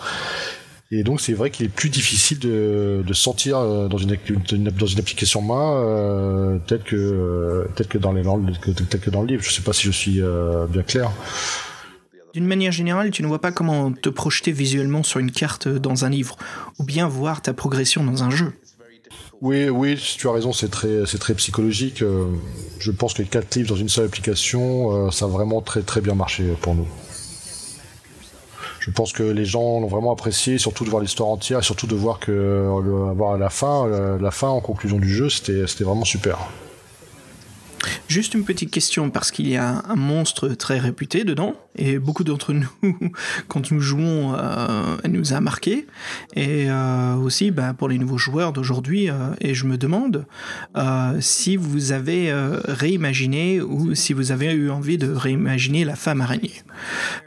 S4: Et donc c'est vrai qu'il est plus difficile de, sentir euh, dans une, application main euh, tel que euh, dans le livre. Je sais pas si je suis euh, bien clair.
S2: D'une manière générale, tu ne vois pas comment te projeter visuellement sur une carte dans un livre, ou bien voir ta progression dans un jeu.
S4: Oui, oui, tu as raison, c'est très, c'est très psychologique. Je pense que quatre livres dans une seule application, ça a vraiment très, très bien marché pour nous je pense que les gens l'ont vraiment apprécié, surtout de voir l'histoire entière, et surtout de voir que euh, avoir la fin, euh, la fin en conclusion du jeu, c'était vraiment super.
S2: Juste une petite question, parce qu'il y a un monstre très réputé dedans, et beaucoup d'entre nous, quand nous jouons, euh, nous a marqué. Et euh, aussi bah, pour les nouveaux joueurs d'aujourd'hui, euh, et je me demande si vous avez réimaginé ou si vous avez eu envie de réimaginer la femme araignée.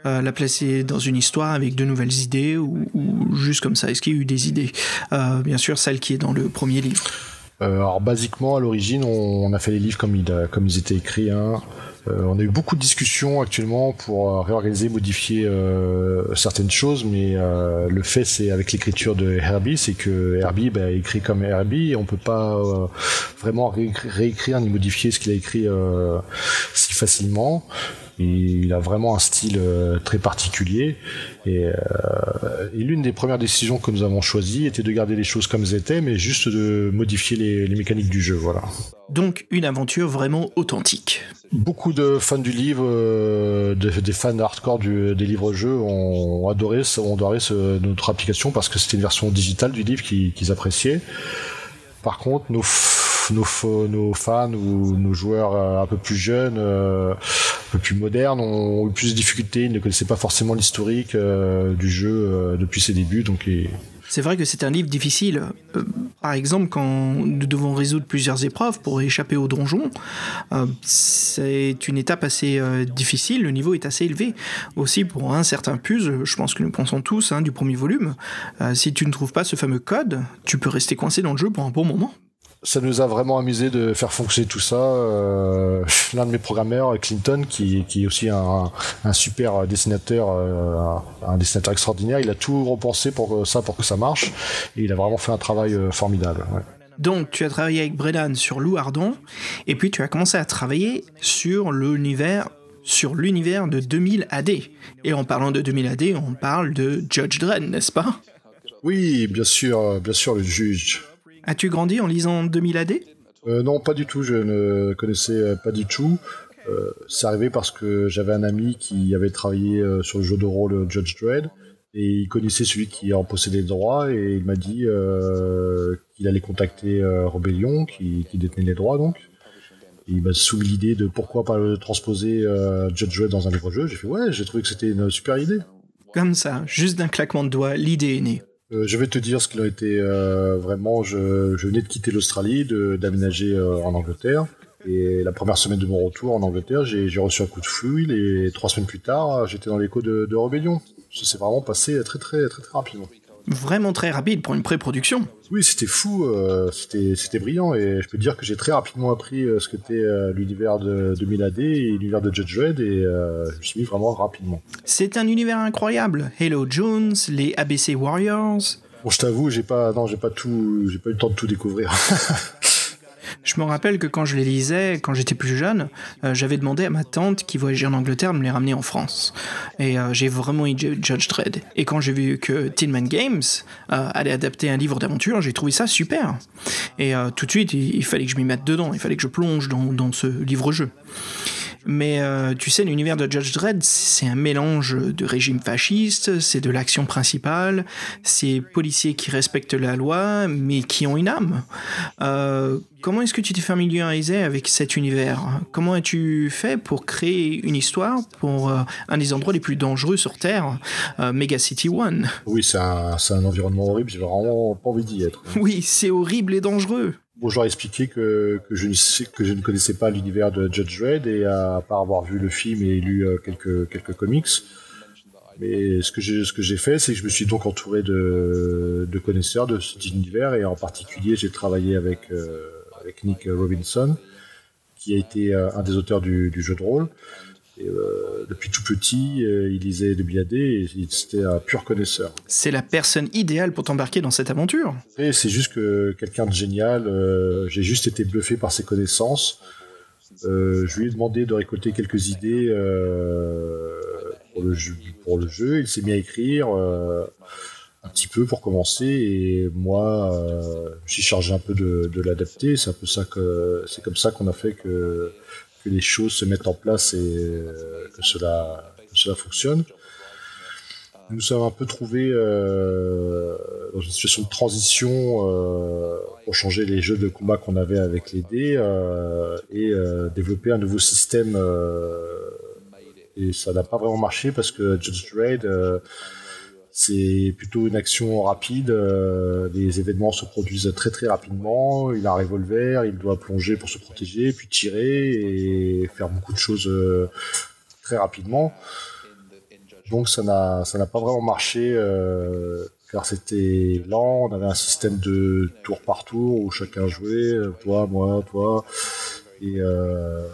S2: la placer dans une histoire avec de nouvelles idées ou, ou juste comme ça. Est-ce qu'il y a eu des idées? Bien sûr, celle qui est dans le premier livre.
S4: Euh, alors basiquement à l'origine on, a fait les livres comme, ils étaient écrits. Hein. Euh, on a eu beaucoup de discussions actuellement pour euh, réorganiser, modifier certaines choses, mais le fait c'est avec l'écriture de Herbie, c'est que Herbie bah, écrit comme Herbie et on peut pas vraiment réécrire ni modifier ce qu'il a écrit si facilement il a vraiment un style euh, très particulier. Euh, et, l'une des premières décisions que nous avons choisies était de garder les choses comme elles étaient, mais juste de modifier les, mécaniques du jeu. Voilà.
S2: Donc une aventure vraiment authentique.
S4: Beaucoup de fans du livre, euh, des fans hardcore des livres-jeux ont adoré, ont adoré notre application parce que c'était une version digitale du livre qu'ils appréciaient. Par contre, nos nos, nos, fans ou nos joueurs un peu plus jeunes, euh, un plus modernes, ont eu plus de difficultés. Ils ne connaissaient pas forcément l'historique euh, du jeu depuis ses débuts, donc
S2: c'est vrai que c'est un livre difficile. par exemple, quand nous devons résoudre plusieurs épreuves pour échapper au donjon, c'est une étape assez difficile, le niveau est assez élevé. Aussi, pour un certain puzzle, je pense que nous pensons tous, hein, du premier volume, si tu ne trouves pas ce fameux code, tu peux rester coincé dans le jeu pour un bon moment.
S4: Ça nous a vraiment amusé de faire fonctionner tout ça. Euh, L'un de mes programmeurs, Clinton, qui, qui est aussi un, un super dessinateur, euh, un dessinateur extraordinaire, il a tout repensé pour ça, pour que ça marche, et il a vraiment fait un travail euh, formidable. Ouais.
S2: Donc, tu as travaillé avec Brennan sur Lou Ardon, et puis tu as commencé à travailler sur l'univers sur l'univers de 2000 AD. Et en parlant de 2000 AD, on parle de Judge Dredd, n'est-ce pas?
S4: Oui, bien sûr, bien sûr, le juge.
S2: As-tu grandi en lisant 2000 AD
S4: euh, Non, pas du tout, je ne connaissais pas du tout. Euh, c'est arrivé parce que j'avais un ami qui avait travaillé euh, sur le jeu de rôle Judge Dredd. Et il connaissait celui qui en possédait le droit et il m'a dit euh, qu'il allait contacter euh, Rebellion qui, qui, détenait les droits donc. Et il m'a soumis l'idée de pourquoi pas le transposer euh, Judge Dredd dans un livre jeu. J'ai fait ouais j'ai trouvé que c'était une super idée.
S2: Comme ça juste d'un claquement de doigts l'idée est née
S4: euh, je vais te dire ce qu'il a été euh, vraiment je, venais de quitter l'Australie d'aménager en Angleterre. Et la première semaine de mon retour en Angleterre, j'ai reçu un coup de fouille. Et trois semaines plus tard, j'étais dans l'écho de, de Rebellion ça s'est vraiment passé très très très très rapidement.
S2: Vraiment très rapide pour une pré-production.
S4: Oui, c'était fou, euh, c'était brillant et je peux dire que j'ai très rapidement appris euh, ce qu'était euh, l'univers de, de Milad et l'univers de Judge Dredd et euh, je me suis mis vraiment rapidement.
S2: C'est un univers incroyable. Halo Jones, les ABC Warriors.
S4: Bon, je t'avoue, j'ai pas, non, j'ai pas tout, j'ai pas eu le temps de tout découvrir.
S2: Je me rappelle que quand je les lisais, quand j'étais plus jeune, euh, j'avais demandé à ma tante qui voyageait en Angleterre de me les ramener en France. Et euh, j'ai vraiment eu Judge Dredd. Et quand j'ai vu que Tillman Games euh, allait adapter un livre d'aventure, j'ai trouvé ça super. Et tout de suite, il, fallait que je m'y mette dedans, il fallait que je plonge dans ce livre-jeu. Mais euh, tu sais, l'univers de Judge Dredd, c'est un mélange de régime fasciste, c'est de l'action principale, c'est policiers qui respectent la loi, mais qui ont une âme. Euh, comment est-ce que tu t'es familiarisé avec cet univers? Comment as-tu fait pour créer une histoire pour euh, un des endroits les plus dangereux sur Terre, euh, Mega City One?
S4: Oui, c'est un, un environnement horrible, j'ai vraiment pas envie d'y être.
S2: Oui, c'est horrible et dangereux.
S4: Bon, je leur ai expliqué que, je, ne, connaissais pas l'univers de Judge Dredd et à part avoir vu le film et lu euh, quelques, comics. Mais ce que j'ai fait, c'est que je me suis donc entouré de, connaisseurs de cet univers et en particulier j'ai travaillé avec euh, Nick Robinson, qui a été euh, un des auteurs du jeu de rôle. Et, euh, depuis tout petit, euh, il lisait de Biadé et c'était un pur connaisseur.
S2: C'est la personne idéale pour t'embarquer dans cette aventure.
S4: Et c'est juste que quelqu'un de génial. Euh, J'ai juste été bluffé par ses connaissances. Je lui ai demandé de récolter quelques idées pour le jeu. Pour le jeu. Il s'est mis à écrire un petit peu pour commencer et moi, je suis chargé un peu de, de l'adapter. C'est un peu ça que c'est comme ça qu'on a fait que que les choses se mettent en place et euh, que cela, que cela fonctionne. Nous sommes un peu trouvés euh, dans une situation de transition euh, pour changer les jeux de combat qu'on avait avec les dés euh, et euh, développer un nouveau système. Euh, et ça n'a pas vraiment marché parce que Judge Dredd c'est plutôt une action rapide. Euh, les événements se produisent très très rapidement. Il a un revolver, il doit plonger pour se protéger, puis tirer et faire beaucoup de choses euh, très rapidement. Donc ça n'a ça n'a pas vraiment marché euh, car c'était lent. On avait un système de tour par tour où chacun jouait, toi, moi, toi, et euh,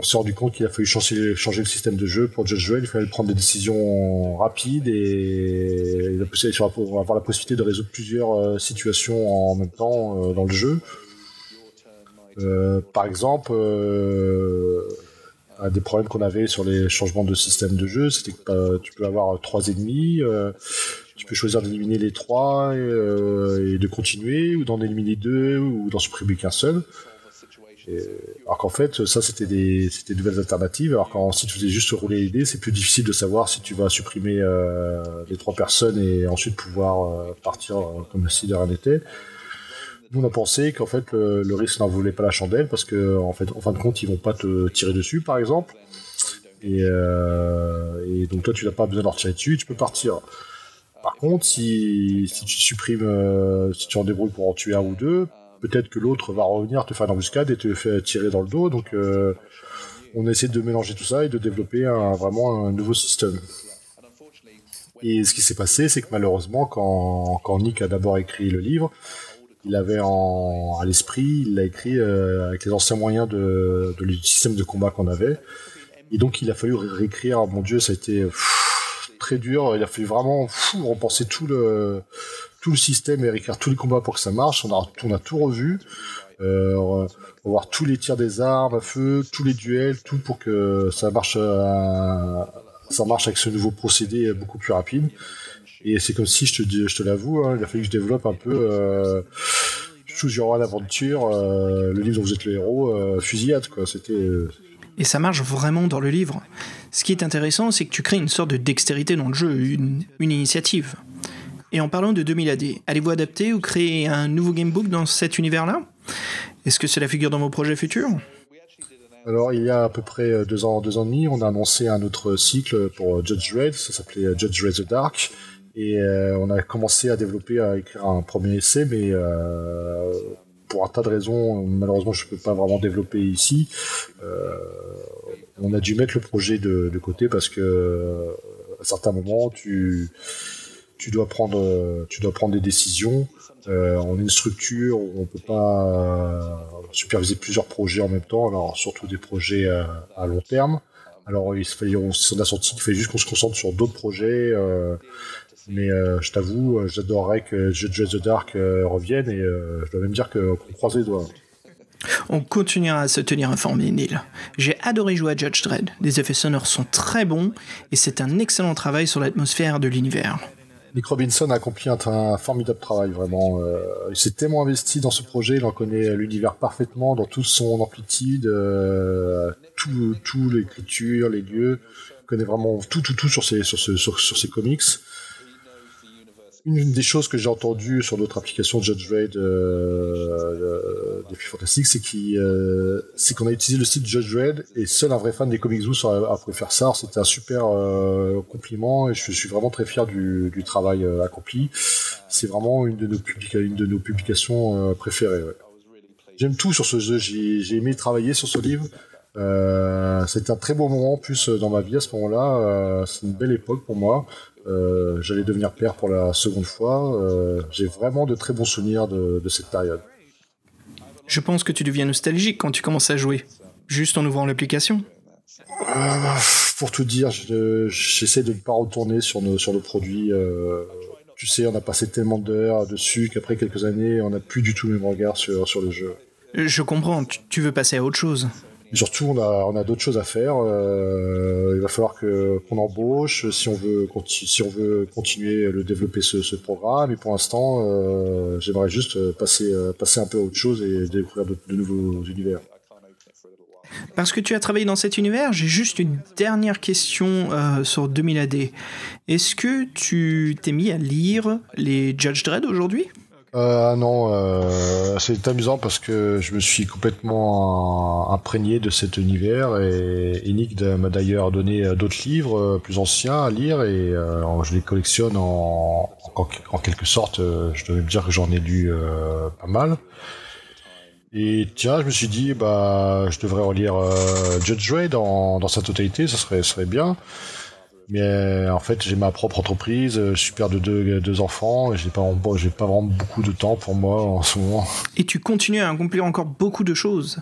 S4: on s'est rendu compte qu'il a fallu changer, le système de jeu pour Judge Dredd. Il fallait prendre des décisions rapides et avoir la possibilité de résoudre plusieurs euh, situations en même temps euh, dans le jeu. Euh, par exemple, un des problèmes qu'on avait sur les changements de système de jeu, c'était que tu peux avoir trois ennemis, tu peux choisir d'éliminer les trois et, et, de continuer, ou d'en éliminer deux, ou d'en supprimer qu'un seul. Alors qu'en fait, ça c'était des nouvelles alternatives. Alors quand si tu faisais juste rouler les dés, c'est plus difficile de savoir si tu vas supprimer euh, les trois personnes et ensuite pouvoir euh, partir euh, comme si de rien n'était. Nous on a pensé qu'en fait le, risque n'en voulait pas la chandelle parce que en fait en fin de compte ils vont pas te tirer dessus par exemple. Et, donc toi tu n'as pas besoin de tirer dessus, tu peux partir. Par contre, si, si tu supprimes, si tu en débrouilles pour en tuer un ou deux, peut-être que l'autre va revenir te faire une embuscade et te faire tirer dans le dos. Donc, euh, on essaie de mélanger tout ça et de développer un, vraiment un nouveau système. Et ce qui s'est passé, c'est que malheureusement, quand, Nick a d'abord écrit le livre, il avait à l'esprit, il l'a écrit euh, avec les anciens moyens de, du système de combat qu'on avait. Et donc il a fallu réécrire, mon dieu, ça a été très dur, il a fallu vraiment repenser tout le, tout le système et réécrire tous les combats pour que ça marche. On a, on tout revu. Euh, voir tous les tirs des armes à feu, tous les duels, tout pour que ça marche, euh, ça marche avec ce nouveau procédé beaucoup plus rapide. Et c'est comme si, je te, l'avoue, hein, il a fallu que je développe un peu euh, Choose Your Own Adventure, euh, le livre dont vous êtes le héros, euh, fusillade, quoi. C'était. Euh,
S2: et ça marche vraiment dans le livre. Ce qui est intéressant, c'est que tu crées une sorte de dextérité dans le jeu, une initiative. Et en parlant de 2000 AD, allez-vous adapter ou créer un nouveau gamebook dans cet univers-là? Est-ce que cela figure dans vos projets futurs?
S4: Alors, il y a à peu près deux ans, deux ans et demi, on a annoncé un autre cycle pour Judge Red, ça s'appelait Judge Red the Dark, et euh, on a commencé à développer, à écrire un premier essai, mais euh, pour un tas de raisons, malheureusement, je ne peux pas vraiment développer ici. Euh, on a dû mettre le projet de, côté parce que à certains moments, tu, tu dois prendre, tu dois prendre des décisions. on est une structure où on peut pas superviser plusieurs projets en même temps, alors surtout des projets à, long terme. Alors il fallait, on, a senti qu'il fallait juste qu'on se concentre sur d'autres projets. Mais euh, je t'avoue, euh, j'adorerais que Judge the Dark euh, revienne et je dois même dire qu'on croise les doigts.
S2: On continuera à se tenir informé, Neil. J'ai adoré jouer à Judge Dredd. Les effets sonores sont très bons et c'est un excellent travail sur l'atmosphère de l'univers.
S4: Nick Robinson a accompli un, formidable travail, vraiment. il s'est tellement investi dans ce projet, il en connaît l'univers parfaitement, dans toute son amplitude, tout, tout l'écriture, les lieux. Il connaît vraiment tout, tout, tout sur ses, sur, sur, sur ses comics une des choses que j'ai entendues sur d'autres applications Judge Raid euh, euh, des Fantastique, c'est euh, qu'on a utilisé le site Judge Raid et seul un vrai fan des comics Zoo a, pu faire ça. C'était un super euh, compliment et je suis vraiment très fier du, du travail euh, accompli. C'est vraiment une de nos, une de nos publications préférées. Ouais. J'aime tout sur ce jeu. J'ai aimé travailler sur ce livre. Euh, c'était un très beau moment en plus dans ma vie à ce moment-là. c'est une belle époque pour moi. Euh, j'allais devenir père pour la seconde fois. Euh, j'ai vraiment de très bons souvenirs de, cette période.
S2: Je pense que tu deviens nostalgique quand tu commences à jouer, juste en ouvrant l'application.
S4: Euh, pour tout dire, j'essaie de ne pas retourner sur nos, sur le produit. tu sais, on a passé tellement d'heures dessus qu'après quelques années, on n'a plus du tout le même regard sur, sur le jeu.
S2: Je comprends, tu veux passer à autre chose
S4: surtout, on a, d'autres choses à faire. Euh, il va falloir qu'on embauche si on veut continuer le développer ce, programme. Et pour l'instant, euh, j'aimerais juste passer passer un peu à autre chose et découvrir de, nouveaux univers.
S2: Parce que tu as travaillé dans cet univers, j'ai juste une dernière question euh, sur 2000 AD. Est-ce que tu t'es mis à lire les Judge Dredd aujourd'hui?
S4: Euh, non, euh, c'est amusant parce que je me suis complètement imprégné de cet univers et, Nick m'a d'ailleurs donné euh, d'autres livres euh, plus anciens à lire et je les collectionne en, quelque sorte. Je dois me dire que j'en ai lu pas mal. Et tiens, je me suis dit, bah, je devrais relire Judge Ray dans, sa totalité, ça serait bien. Mais euh, en fait, j'ai ma propre entreprise, je suis père de deux, deux enfants, et j'ai pas, j'ai pas vraiment beaucoup de temps pour moi en ce moment.
S2: Et tu continues à accomplir encore beaucoup de choses.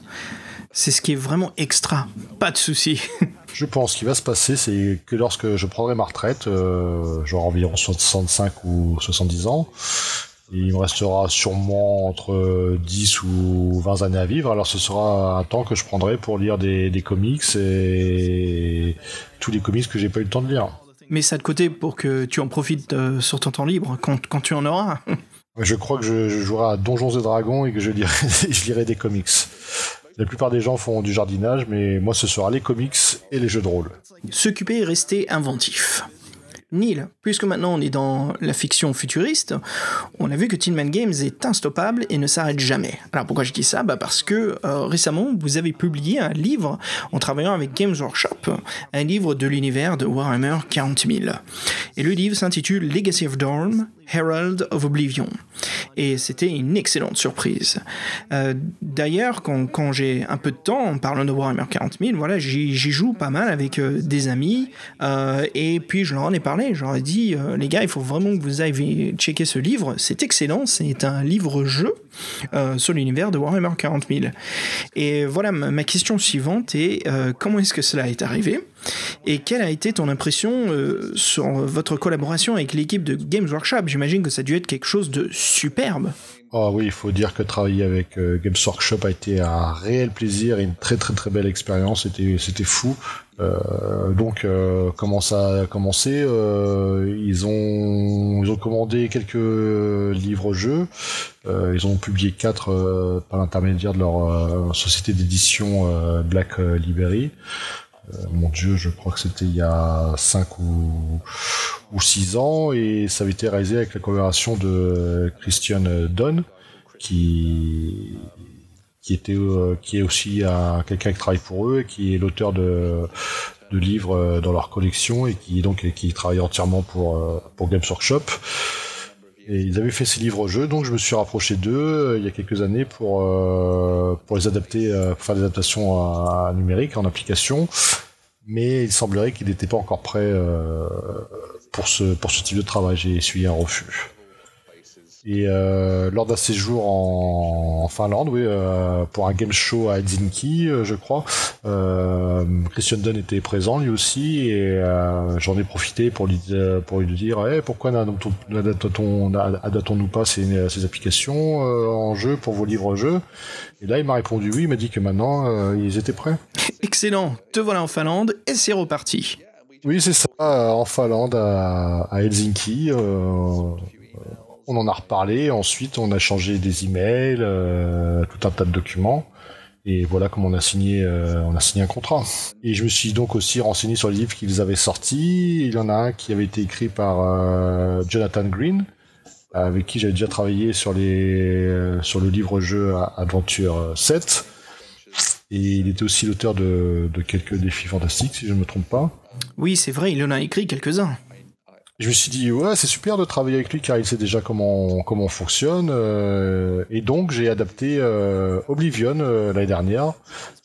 S2: C'est ce qui est vraiment extra. Pas de souci.
S4: je pense qu'il va se passer, c'est que lorsque je prendrai ma retraite, euh, genre environ 65 ou 70 ans, il me restera sûrement entre 10 ou 20 années à vivre. Alors ce sera un temps que je prendrai pour lire des, des comics et tous les comics que j'ai pas eu le temps de lire.
S2: Mais ça de côté pour que tu en profites euh, sur ton temps libre quand, quand tu en auras.
S4: je crois que je, jouerai à Donjons et Dragons et que je lirai, je lirai des comics. La plupart des gens font du jardinage, mais moi ce sera les comics et les jeux de rôle.
S2: S'occuper et rester inventif. Neil, puisque maintenant on est dans la fiction futuriste, on a vu que Tin Man Games est instoppable et ne s'arrête jamais. Alors pourquoi je dis ça? Bah Parce que euh, récemment vous avez publié un livre en travaillant avec Games Workshop, un livre de l'univers de Warhammer 40 000. Et le livre s'intitule Legacy of Dorm, Herald of Oblivion. Et c'était une excellente surprise. Euh, d'ailleurs, quand, j'ai un peu de temps, en parlant de Warhammer 40 000, voilà, j'y joue pas mal avec euh, des amis. Euh, et puis je leur en ai parlé. Je leur ai dit, les gars, il faut vraiment que vous ayez checker ce livre. C'est excellent. C'est un livre-jeu sur l'univers de Warhammer 40 000. Et voilà, ma, question suivante est comment est-ce que cela est arrivé? Et quelle a été ton impression sur votre collaboration avec l'équipe de Games Workshop? J'imagine que ça a dû être quelque chose de superbe.
S4: Ah oui, il faut dire que travailler avec euh, Games Workshop a été un réel plaisir et une très très très belle expérience. C'était c'était fou. Euh, donc euh, comment ça a commencé? Ils ont ils ont commandé quelques livres jeux. ils ont publié quatre par l'intermédiaire de leur société d'édition Black Library. Mon Dieu, je crois que c'était il y a 5 ou, ou 6 ans et ça avait été réalisé avec la collaboration de Christian Dunn euh, qui est aussi quelqu'un qui travaille pour eux et qui est l'auteur de livres euh, dans leur collection et qui travaille entièrement pour euh, pour Games Workshop. Et ils avaient fait ces livres-jeux, donc je me suis rapproché d'eux il y a quelques années pour pour les adapter, pour faire des adaptations à, numérique en application. Mais il semblerait qu'il n'était pas encore prêt pour ce pour ce type de travail. J'ai essuyé un refus. Et euh, lors d'un séjour en, Finlande, oui, euh, pour un game show à Helsinki, euh, je crois, Christian Dunn était présent lui aussi, et j'en ai profité pour lui, pour lui dire hey, pourquoi n'adaptons-nous pas ces, ces applications en jeu pour vos livres-jeux Et là, il m'a répondu oui, il m'a dit que maintenant, ils étaient prêts.
S2: Excellent, te voilà en Finlande, et c'est reparti.
S4: Oui, c'est ça, en Finlande, à, à Helsinki on en a reparlé. Ensuite, on a changé des emails, euh, tout un tas de documents. Et voilà comment on a signé, euh, on a signé un contrat. Et je me suis donc aussi renseigné sur les livres qu'ils avaient sortis. Il y en a un qui avait été écrit par euh, Jonathan Green, avec qui j'avais déjà travaillé sur les sur le livre-jeu Adventure 7. Et il était aussi l'auteur de, de quelques défis fantastiques, si je ne me trompe pas.
S2: Oui, c'est vrai, il en a écrit quelques-uns
S4: je me suis dit ouais c'est super de travailler avec lui car il sait déjà comment comment on fonctionne euh, et donc j'ai adapté euh, Oblivion euh, l'année dernière.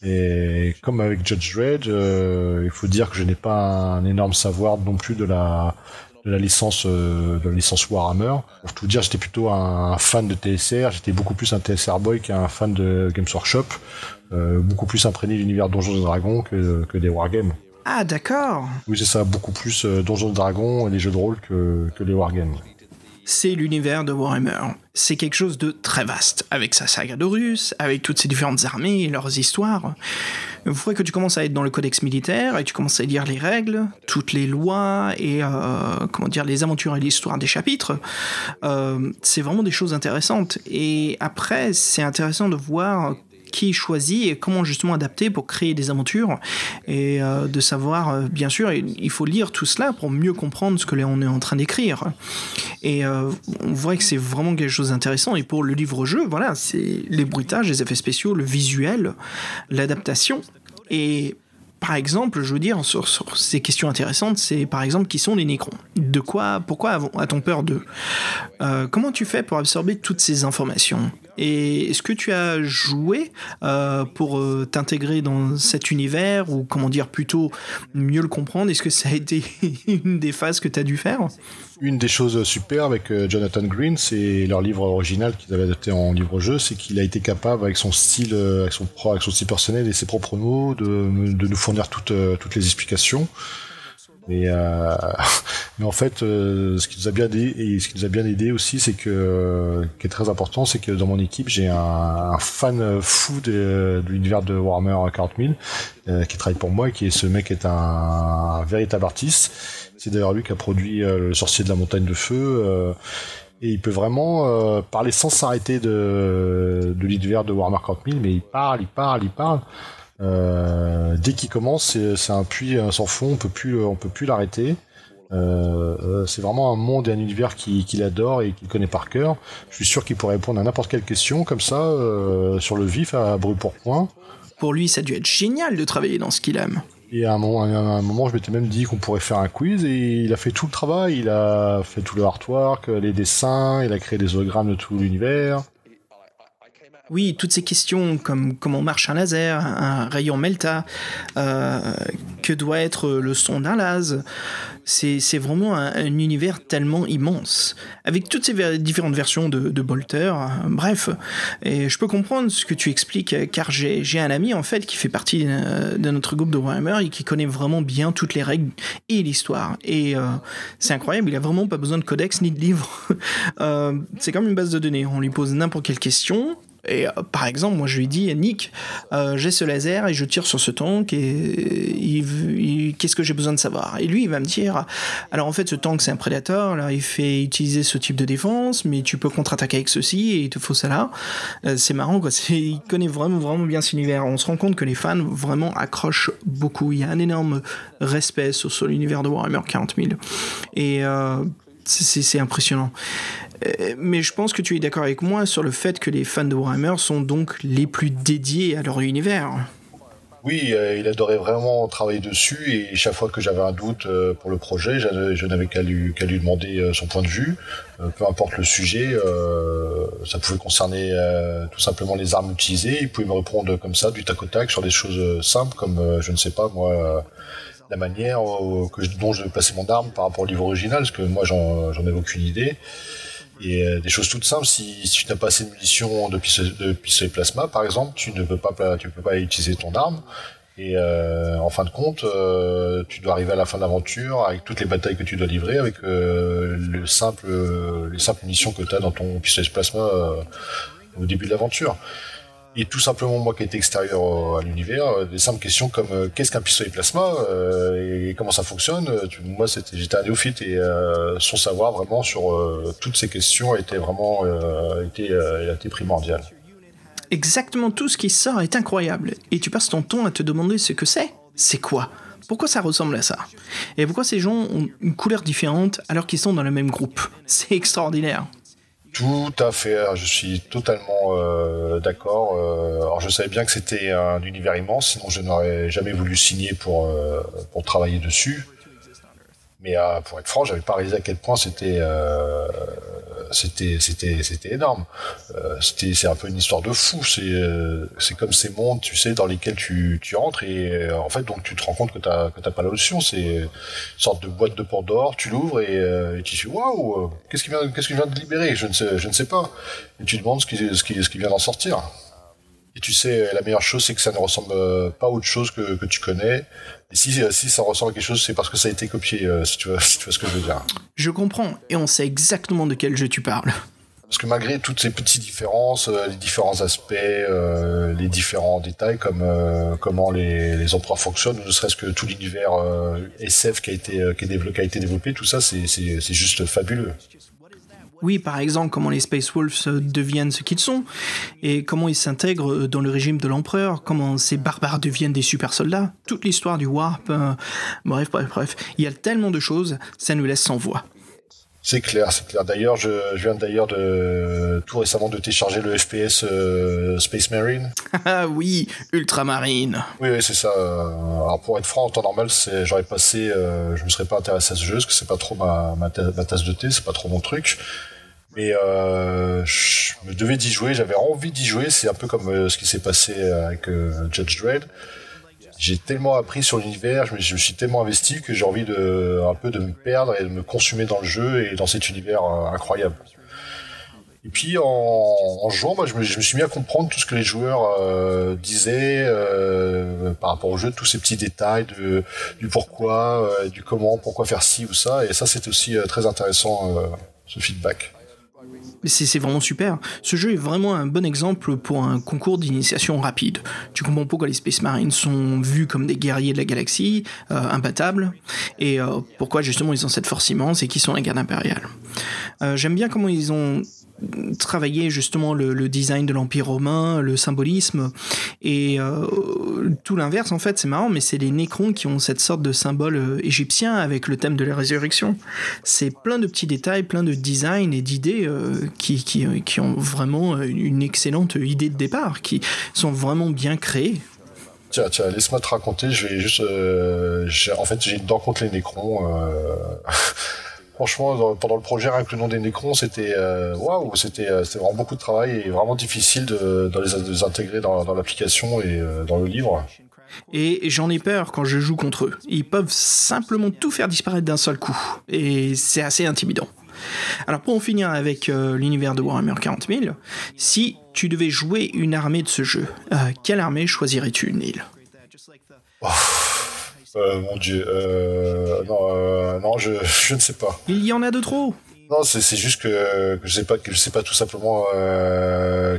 S4: Et comme avec Judge Dredd il faut dire que je n'ai pas un énorme savoir non plus de la de la licence de la licence Warhammer. Pour tout dire j'étais plutôt un, fan de TSR j'étais beaucoup plus un TSR boy qu'un fan de Games Workshop beaucoup plus imprégné de l'univers Donjons et Dragons que, que des wargames
S2: ah, d'accord.
S4: Oui, c'est ça, beaucoup plus euh, Donjons et Dragons et les jeux de rôle que, que les wargames.
S2: C'est l'univers de Warhammer. C'est quelque chose de très vaste, avec sa saga d'Horus, avec toutes ces différentes armées et leurs histoires. Une fois que tu commences à être dans le codex militaire et tu commences à lire les règles, toutes les lois et euh, comment dire les aventures et l'histoire des chapitres, euh, c'est vraiment des choses intéressantes. Et après, c'est intéressant de voir qui choisit et comment justement adapter pour créer des aventures et euh, de savoir, euh, bien sûr, il faut lire tout cela pour mieux comprendre ce que l'on est en train d'écrire. Et euh, on voit que c'est vraiment quelque chose d'intéressant. Et pour le livre-jeu, voilà, c'est les bruitages, les effets spéciaux, le visuel, l'adaptation. Et par exemple, je veux dire, sur, ces questions intéressantes, c'est par exemple qui sont les Nécrons. De quoi, pourquoi a-t-on peur d'eux Comment tu fais pour absorber toutes ces informations? Et est-ce que tu as joué euh, pour euh, t'intégrer dans cet univers ou comment dire plutôt mieux le comprendre? Est-ce que ça a été une des phases que tu as dû faire?
S4: Une des choses super avec euh, Jonathan Green, c'est leur livre original qu'ils avaient adapté en livre-jeu, c'est qu'il a été capable avec son style, avec son, avec son style personnel et ses propres mots de, de nous fournir toutes, toutes les explications. Mais, euh, mais en fait, euh, ce qui nous a bien aidé et ce qui nous a bien aidé aussi, c'est que, qui est très important, c'est que dans mon équipe, j'ai un, fan fou de, de l'univers de Warhammer 40 000 euh, qui travaille pour moi et qui est ce mec est un véritable artiste. C'est d'ailleurs lui qui a produit euh, le Sorcier de la Montagne de Feu. et il peut vraiment parler sans s'arrêter de, de l'univers de Warhammer 40 000, mais il parle, il parle, il parle. Euh, dès qu'il commence, c'est un puits sans fond, on peut plus, peut plus l'arrêter. Euh, euh, c'est vraiment un monde et un univers qu'il adore et qu'il connaît par cœur. Je suis sûr qu'il pourrait répondre à n'importe quelle question comme ça, sur le vif, à brûle pour point.
S2: Pour lui, ça a dû être génial de travailler dans ce qu'il aime.
S4: Et à un moment, un moment je m'étais même dit qu'on pourrait faire un quiz et il a fait tout le travail. Il a fait tout le artwork, les dessins, il a créé des hologrammes de tout l'univers.
S2: Oui, toutes ces questions comme comment marche un laser, un rayon Melta, euh, que doit être le son d'un laser, c'est vraiment un, univers tellement immense, avec toutes ces différentes versions de, de Bolter, bref, et je peux comprendre ce que tu expliques, car j'ai un ami en fait qui fait partie euh, de notre groupe de Warhammer et qui connaît vraiment bien toutes les règles et l'histoire, et euh, c'est incroyable, il a vraiment pas besoin de codex ni de livre, c'est comme une base de données, on lui pose n'importe quelle question, et euh, par exemple, moi je lui dis, Nick, euh, j'ai ce laser et je tire sur ce tank et qu'est-ce que j'ai besoin de savoir? Et lui, il va me dire, alors en fait, ce tank c'est un prédateur, là il fait utiliser ce type de défense, mais tu peux contre-attaquer avec ceci et il te faut ça là. Euh, c'est marrant quoi, il connaît vraiment vraiment bien cet univers. On se rend compte que les fans vraiment accrochent beaucoup. Il y a un énorme respect sur, l'univers de Warhammer 40 000 et c'est impressionnant. Euh, mais je pense que tu es d'accord avec moi sur le fait que les fans de Warhammer sont donc les plus dédiés à leur univers.
S4: Oui, euh, il adorait vraiment travailler dessus et chaque fois que j'avais un doute euh, pour le projet, je n'avais qu'à lui, demander son point de vue. peu importe le sujet, ça pouvait concerner tout simplement les armes utilisées. Il pouvait me répondre comme ça, du tac au tac, sur des choses simples comme, je ne sais pas, moi, la manière dont je passer mon arme par rapport au livre original, parce que moi, j'en avais aucune idée. Et euh, des choses toutes simples, si, tu n'as pas assez de munitions de pistolet, plasma, par exemple, tu ne peux pas, tu peux pas utiliser ton arme. Et euh, en fin de compte, euh, tu dois arriver à la fin de l'aventure avec toutes les batailles que tu dois livrer, avec le simple, les simples munitions que tu as dans ton pistolet plasma au début de l'aventure. Et tout simplement, moi qui étais extérieur à l'univers, euh, des simples questions comme euh, qu'est-ce qu'un pistolet plasma euh, et comment ça fonctionne. moi, j'étais un néophyte et son savoir vraiment sur toutes ces questions était vraiment été, été primordial.
S2: Exactement tout ce qui sort est incroyable. Et tu passes ton temps à te demander ce que c'est. C'est quoi? Pourquoi ça ressemble à ça? Et pourquoi ces gens ont une couleur différente alors qu'ils sont dans le même groupe? C'est extraordinaire.
S4: Tout à fait, je suis totalement euh, d'accord. Euh, alors je savais bien que c'était un univers immense, sinon je n'aurais jamais voulu signer pour, euh, pour travailler dessus. Mais pour être franc, j'avais pas réalisé à quel point c'était c'était c'était c'était énorme. Euh, c'était c'est un peu une histoire de fou. C'est euh, c'est comme ces mondes, tu sais, dans lesquels tu tu rentres et euh, en fait donc tu te rends compte que t'as que t'as pas la notion. C'est une sorte de boîte de Pandore. Tu l'ouvres et, et, tu dis waouh, qu'est-ce qui vient qu'est-ce qui vient de libérer? Je ne sais je ne sais pas. Et tu demandes ce qui ce qui ce qui vient d'en sortir. Et tu sais, la meilleure chose, c'est que ça ne ressemble pas à autre chose que, que tu connais. Et si, si ça ressemble à quelque chose, c'est parce que ça a été copié, euh, si, tu vois, si tu vois ce que je veux dire.
S2: Je comprends, et on sait exactement de quel jeu tu parles.
S4: Parce que malgré toutes ces petites différences, euh, les différents aspects, euh, les différents détails, comme comment les, les empereurs fonctionnent, ne serait-ce que tout l'univers SF qui a été qui, qui a été développé, tout ça, c'est juste fabuleux.
S2: Oui, par exemple, comment les Space Wolves euh, deviennent ce qu'ils sont, et comment ils s'intègrent euh, dans le régime de l'empereur, comment ces barbares deviennent des super soldats, toute l'histoire du Warp, euh, bref, bref, bref. Il y a tellement de choses, ça nous laisse sans voix.
S4: C'est clair, c'est clair. D'ailleurs, je, viens d'ailleurs de tout récemment de télécharger le FPS Space Marine.
S2: Ah oui, Ultramarine.
S4: Oui, oui c'est ça. Alors pour être franc, en temps normal, j'aurais passé, je me serais pas intéressé à ce jeu parce que c'est pas trop ma, ma, tasse de thé, c'est pas trop mon truc. Mais euh, je me devais d'y jouer, j'avais envie d'y jouer. C'est un peu comme euh, ce qui s'est passé avec euh, Judge Dredd. J'ai tellement appris sur l'univers, je, me suis tellement investi que j'ai envie de un peu de me perdre et de me consumer dans le jeu et dans cet univers incroyable. Et puis en, jouant, moi, je, me, suis mis à comprendre tout ce que les joueurs euh, disaient euh, par rapport au jeu, tous ces petits détails du pourquoi, euh, du comment, pourquoi faire ci ou ça. Et ça, c'est aussi très intéressant, ce feedback
S2: c'est vraiment super. Ce jeu est vraiment un bon exemple pour un concours d'initiation rapide. Tu comprends pourquoi les Space Marines sont vus comme des guerriers de la galaxie, euh, imbattables, et euh, pourquoi justement ils ont cette force immense et qui sont la garde impériale. Euh, j'aime bien comment ils ont travailler justement le, design de l'Empire romain, le symbolisme, et euh, tout l'inverse en fait, c'est marrant, mais c'est les Nécrons qui ont cette sorte de symbole euh, égyptien avec le thème de la résurrection. C'est plein de petits détails, plein de design et d'idées euh, qui, qui, qui, ont vraiment une excellente idée de départ, qui sont vraiment bien créées.
S4: Tiens, tiens, laisse-moi te raconter, je vais juste... en fait, j'ai une dent contre les Nécrons. Franchement, pendant le projet, avec le nom des Necrons, c'était waouh, c'était vraiment beaucoup de travail et vraiment difficile de, les, intégrer dans, dans l'application et dans le livre.
S2: Et j'en ai peur quand je joue contre eux. Ils peuvent simplement tout faire disparaître d'un seul coup. Et c'est assez intimidant. Alors pour en finir avec euh, l'univers de Warhammer 40 000, si tu devais jouer une armée de ce jeu, euh, quelle armée choisirais-tu, Neil?
S4: Oh, euh, Mon dieu, non, non je, je, ne sais pas.
S2: Il y en a de trop.
S4: Non, c'est juste que, je sais pas que je sais pas tout simplement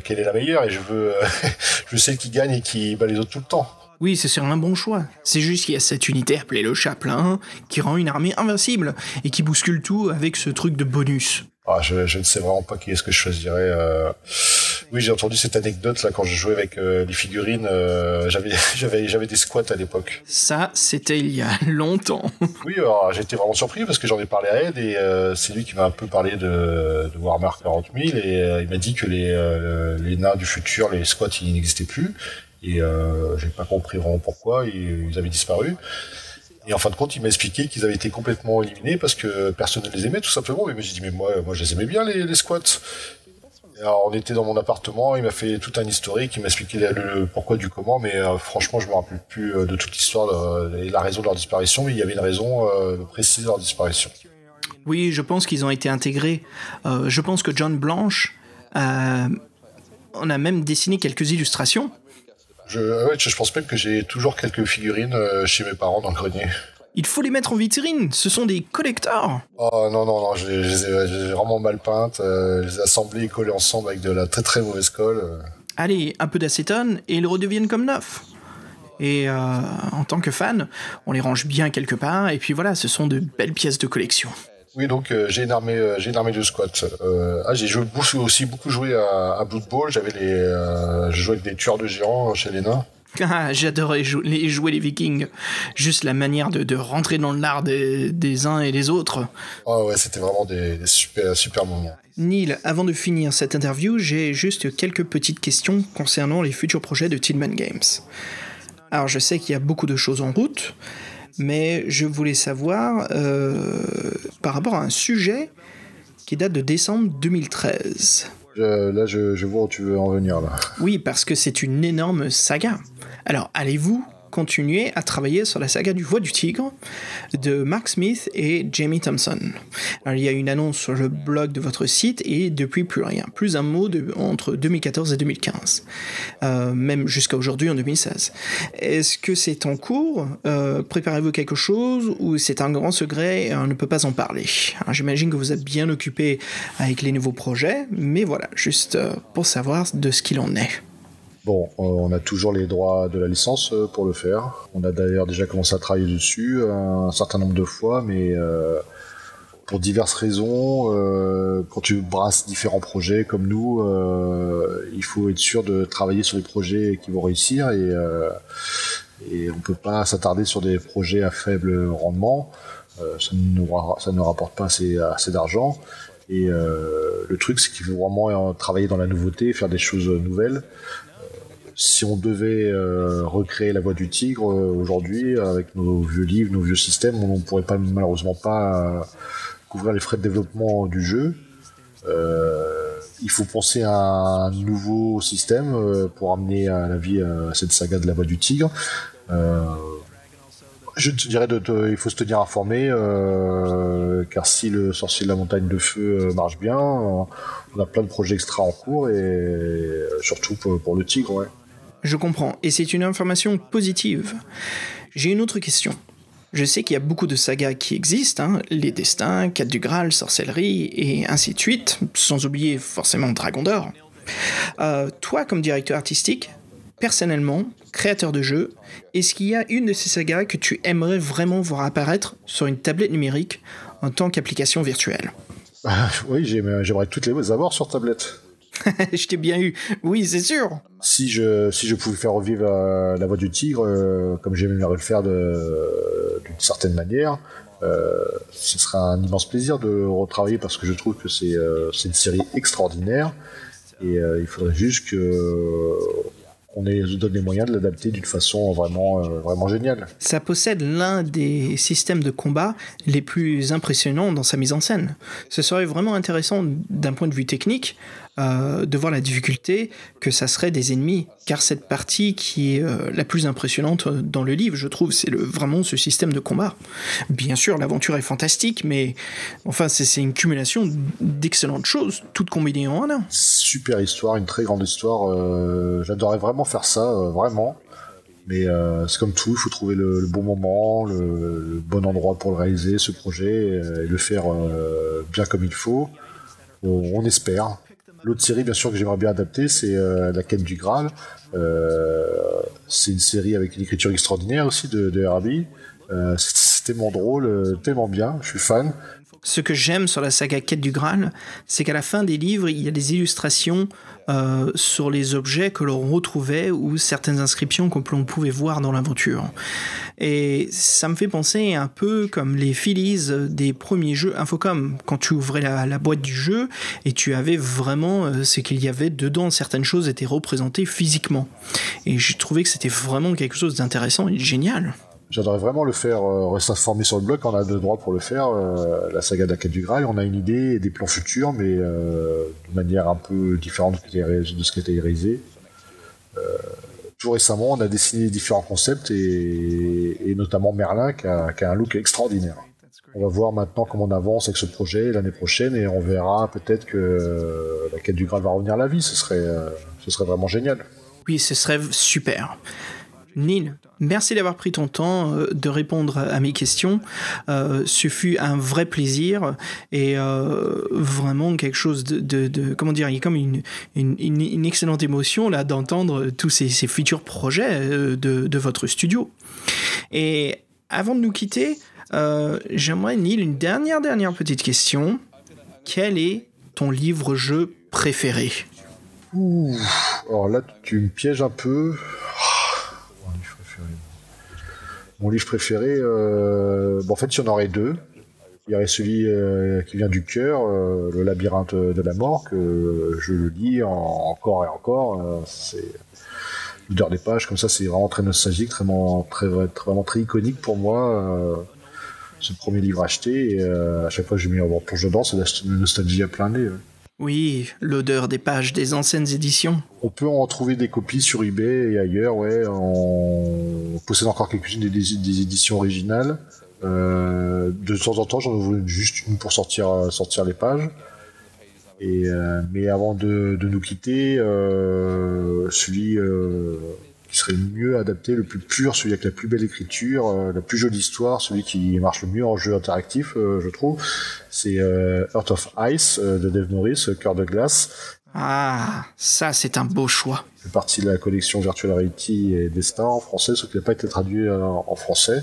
S4: quelle est la meilleure et je veux je sais qui gagne et qui bat les autres tout le temps.
S2: Oui, c'est un bon choix. C'est juste qu'il y a cette unité appelée le Chaplain qui rend une armée invincible et qui bouscule tout avec ce truc de bonus.
S4: Ah, je, ne sais vraiment pas qui est-ce que je choisirais. Euh. Oui, j'ai entendu cette anecdote là quand je jouais avec euh, les figurines. Euh, j'avais, j'avais, j'avais des squats à l'époque.
S2: Ça, c'était il y a longtemps.
S4: oui, alors j'étais vraiment surpris parce que j'en ai parlé à Ed et c'est lui qui m'a un peu parlé de, de Warhammer 40 000 et il m'a dit que les, les nains du futur, les squats, ils n'existaient plus et euh, j'ai pas compris vraiment pourquoi ils avaient disparu. Et en fin de compte, il m'a expliqué qu'ils avaient été complètement éliminés parce que personne ne les aimait, tout simplement. Mais j'ai dit, mais moi, moi, je les aimais bien, les, squats. Alors, on était dans mon appartement, il m'a fait tout un historique, il m'a expliqué le, pourquoi du comment, mais euh, franchement, je me rappelle plus euh, de toute l'histoire et la raison de leur disparition, mais il y avait une raison euh, précise de leur disparition.
S2: Oui, je pense qu'ils ont été intégrés. je pense que John Blanche, on a même dessiné quelques illustrations
S4: je, ouais, je pense même que j'ai toujours quelques figurines euh, chez mes parents dans le grenier.
S2: Il faut les mettre en vitrine, ce sont des collecteurs.
S4: Oh non, non, non, je les, ai, vraiment mal peintes, euh, je les ai assemblées et collées ensemble avec de la très très mauvaise colle. Euh.
S2: Allez, un peu d'acétone et ils redeviennent comme neufs. Et en tant que fan, on les range bien quelque part, et puis voilà, ce sont de belles pièces de collection.
S4: Oui, donc euh, j'ai une armée, euh, j'ai une armée de squats. Euh, ah, j'ai joué aussi beaucoup joué à, à Blood Bowl. J'avais les, je jouais avec des tueurs de géants chez les nains.
S2: Ah, j'adorais les, jouer les Vikings. Juste la manière de, rentrer dans l'art des, des, uns et des autres.
S4: Ah ouais, c'était vraiment des, super, super moments.
S2: Neil, avant de finir cette interview, j'ai juste quelques petites questions concernant les futurs projets de Tillman Games. Alors, je sais qu'il y a beaucoup de choses en route mais je voulais savoir euh, par rapport à un sujet qui date de décembre 2013.
S4: Là, je, je, vois où tu veux en venir là.
S2: Oui, parce que c'est une énorme saga. Alors, allez-vous continuer à travailler sur la saga du Voix du Tigre de Mark Smith et Jamie Thompson. Il y a une annonce sur le blog de votre site et depuis plus rien. Plus un mot entre 2014 et 2015. Euh, même jusqu'à aujourd'hui en 2016. Est-ce que c'est en cours? Euh, Préparez-vous quelque chose ou c'est un grand secret et on ne peut pas en parler? J'imagine que vous êtes bien occupé avec les nouveaux projets, mais voilà, juste euh, pour savoir de ce qu'il en est.
S4: Bon, euh, on a toujours les droits de la licence euh, pour le faire. On a d'ailleurs déjà commencé à travailler dessus un certain nombre de fois, mais euh, pour diverses raisons, quand tu brasses différents projets comme nous, il faut être sûr de travailler sur les projets qui vont réussir et, et on peut pas s'attarder sur des projets à faible rendement. ça, ne, ça ne rapporte pas assez, assez d'argent. Et le truc, c'est qu'il faut vraiment travailler dans la nouveauté, faire des choses nouvelles si on devait euh, recréer la voix du tigre euh, aujourd'hui avec nos vieux livres, nos vieux systèmes, on ne pourrait pas malheureusement pas euh, couvrir les frais de développement du jeu. il faut penser à un nouveau système pour amener à la vie cette saga de la voix du tigre. je te dirais de, il faut se tenir informé, car si le sorcier de la montagne de feu marche bien, on a plein de projets extra en cours et surtout pour, pour le tigre, ouais.
S2: Je comprends, et c'est une information positive. J'ai une autre question. Je sais qu'il y a beaucoup de sagas qui existent, hein, les destins, Quête du Graal, sorcellerie, et ainsi de suite, sans oublier forcément Dragon d'Or. Euh, toi, comme directeur artistique, personnellement, créateur de jeux, est-ce qu'il y a une de ces sagas que tu aimerais vraiment voir apparaître sur une tablette numérique en tant qu'application virtuelle?
S4: Oui, j'aimerais toutes les avoir sur tablette.
S2: je t'ai bien eu. Oui, c'est sûr.
S4: Si je, si je pouvais faire revivre euh, la voix du tigre, euh, comme j'aimerais le faire d'une certaine manière, euh, ce sera un immense plaisir de retravailler parce que je trouve que c'est une série extraordinaire et il faudrait juste que on est, donne les moyens de l'adapter d'une façon vraiment, euh, vraiment géniale.
S2: Ça possède l'un des systèmes de combat les plus impressionnants dans sa mise en scène. Ce serait vraiment intéressant d'un point de vue technique euh, de voir la difficulté que ça serait des ennemis, car cette partie qui est euh, la plus impressionnante dans le livre, je trouve, c'est vraiment ce système de combat. Bien sûr, l'aventure est fantastique, mais enfin, c'est une cumulation d'excellentes choses, toutes combinées en un.
S4: Super histoire, une très grande histoire. Euh, j'adorerais vraiment faire ça, vraiment. Mais c'est comme tout, il faut trouver le, bon moment, le, bon endroit pour le réaliser, ce projet, et le faire bien comme il faut. on espère. L'autre série, bien sûr, que j'aimerais bien adapter, c'est euh, La quête du Graal. Euh, c'est une série avec une écriture extraordinaire aussi de, de. Euh, c'est tellement drôle, tellement bien, je suis fan.
S2: Ce que j'aime sur la saga Quête du Graal, c'est qu'à la fin des livres, il y a des illustrations euh, sur les objets que l'on retrouvait ou certaines inscriptions que l'on pouvait voir dans l'aventure. Et ça me fait penser un peu comme les Phillies des premiers jeux Infocom, quand tu ouvrais la, boîte du jeu et tu avais vraiment euh, ce qu'il y avait dedans, certaines choses étaient représentées physiquement. Et j'ai trouvé que c'était vraiment quelque chose d'intéressant et génial.
S4: J'aimerais vraiment le faire, euh, informé sur le blog, on a le droit pour le faire, euh, la saga de du Graal, on a une idée et des plans futurs, mais euh, de manière un peu différente de ce qui a été réalisé. tout récemment, on a dessiné différents concepts, et, notamment Merlin, qui a, un look extraordinaire. On va voir maintenant comment on avance avec ce projet l'année prochaine, et on verra peut-être que la quête du Graal va revenir à la vie, ce serait, ce serait vraiment génial.
S2: Oui, ce serait super. Neil, merci d'avoir pris ton temps euh, de répondre à mes questions. Euh, ce fut un vrai plaisir et euh, vraiment quelque chose de, comment dire, il y a comme une, une, excellente émotion là d'entendre tous ces, futurs projets de, votre studio. Et avant de nous quitter, j'aimerais Neil une dernière dernière petite question. Quel est ton livre-jeu préféré?
S4: Alors là tu me pièges un peu. Mon livre préféré, euh, bon, en fait, il y en aurait deux. Il y aurait celui euh, qui vient du cœur, euh, le labyrinthe de la mort, que je le lis encore et encore. c'est l'odeur des pages, comme ça, c'est vraiment très nostalgique, très, très, vraiment très iconique pour moi. ce premier livre acheté, et à chaque fois que je mets en plonge dedans, c'est la nostalgie à plein nez.
S2: Oui, l'odeur des pages des anciennes éditions.
S4: On peut en trouver des copies sur eBay et ailleurs, ouais. On possède encore quelques-unes des, éditions originales. Euh, de temps en temps, j'en ouvre juste une pour sortir, sortir les pages. Et, euh, mais avant de, nous quitter, euh, celui qui serait le mieux adapté, le plus pur, celui avec la plus belle écriture, euh, la plus jolie histoire, celui qui marche le mieux en jeu interactif, euh, je trouve, c'est euh, Earth of Ice de Dave Norris, Cœur de glace.
S2: Ah, ça c'est un beau choix.
S4: C'est partie de la collection Virtual Reality et Destin en français, ce qui n'a pas été traduit en français.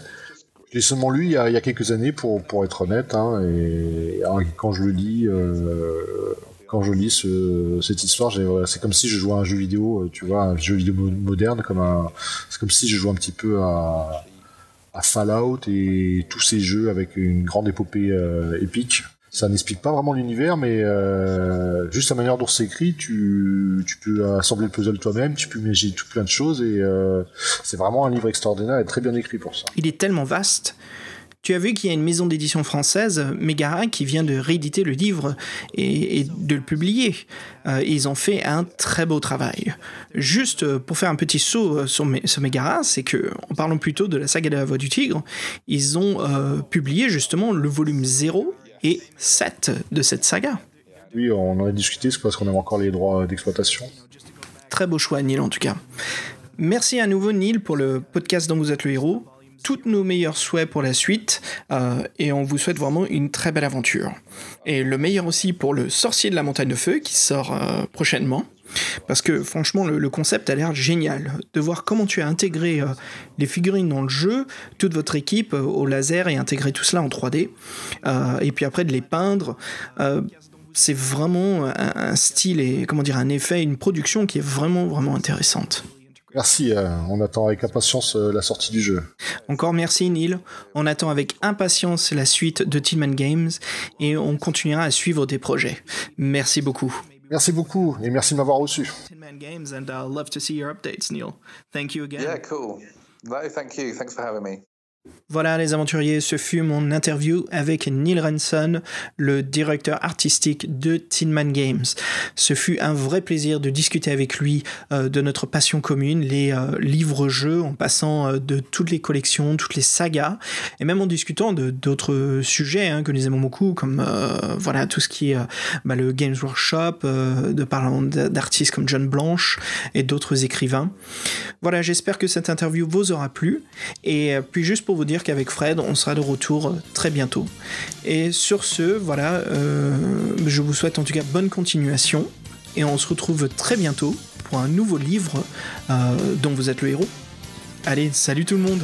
S4: J'ai seulement lu il y, a, quelques années pour, pour être honnête, hein, et, quand je le lis, quand je lis cette histoire, c'est comme si je jouais à un jeu vidéo, euh, tu vois, un jeu vidéo moderne, comme c'est comme si je jouais un petit peu à, Fallout et tous ces jeux avec une grande épopée euh, épique. Ça n'explique pas vraiment l'univers, mais euh, juste la manière dont c'est écrit, tu, peux assembler le puzzle toi-même, tu peux imaginer tout plein de choses et c'est vraiment un livre extraordinaire et très bien écrit pour ça.
S2: Il est tellement vaste tu as vu qu'il y a une maison d'édition française, Megara, qui vient de rééditer le livre et, de le publier. Euh, ils ont fait un très beau travail. Juste pour faire un petit saut euh, sur, Megara, c'est que, en parlant plutôt de la saga de la voix du tigre, ils ont euh, publié justement le volume 0 et 7 de cette saga.
S4: Oui, on en a discuté, c'est parce qu'on a encore les droits d'exploitation.
S2: Très beau choix, Neil, en tout cas. Merci à nouveau, Neil, pour le podcast dont vous êtes le héros toutes nos meilleurs souhaits pour la suite euh, et on vous souhaite vraiment une très belle aventure. Et le meilleur aussi pour le sorcier de la montagne de feu qui sort euh, prochainement. Parce que franchement, le, concept a l'air génial. De voir comment tu as intégré euh, les figurines dans le jeu, toute votre équipe au laser et intégrer tout cela en 3D. et puis après de les peindre. c'est vraiment un, style et comment dire un effet, une production qui est vraiment vraiment intéressante.
S4: Merci, euh, on attend avec impatience euh, la sortie du jeu.
S2: Encore merci Neil, on attend avec impatience la suite de Tillman Games et on continuera à suivre tes projets. Merci beaucoup.
S4: Merci beaucoup et merci de m'avoir reçu.
S2: Games and I'd love to see your updates, Neil. Thank you again.
S3: Yeah, cool. No, thank you. Thanks for having me.
S2: Voilà les aventuriers, ce fut mon interview avec Neil Renson, le directeur artistique de Tinman Games. Ce fut un vrai plaisir de discuter avec lui euh, de notre passion commune, les euh, livres-jeux, en passant euh, de toutes les collections, toutes les sagas, et même en discutant de d'autres sujets hein, que nous aimons beaucoup, comme voilà tout ce qui est bah, le Games Workshop, de parlant d'artistes comme John Blanche et d'autres écrivains. Voilà, j'espère que cette interview vous aura plu. Et puis juste pour vous dire qu'avec Fred, on sera de retour euh, très bientôt. Et sur ce, voilà, euh, je vous souhaite en tout cas bonne continuation. Et on se retrouve très bientôt pour un nouveau livre euh, dont vous êtes le héros. Allez, salut tout le monde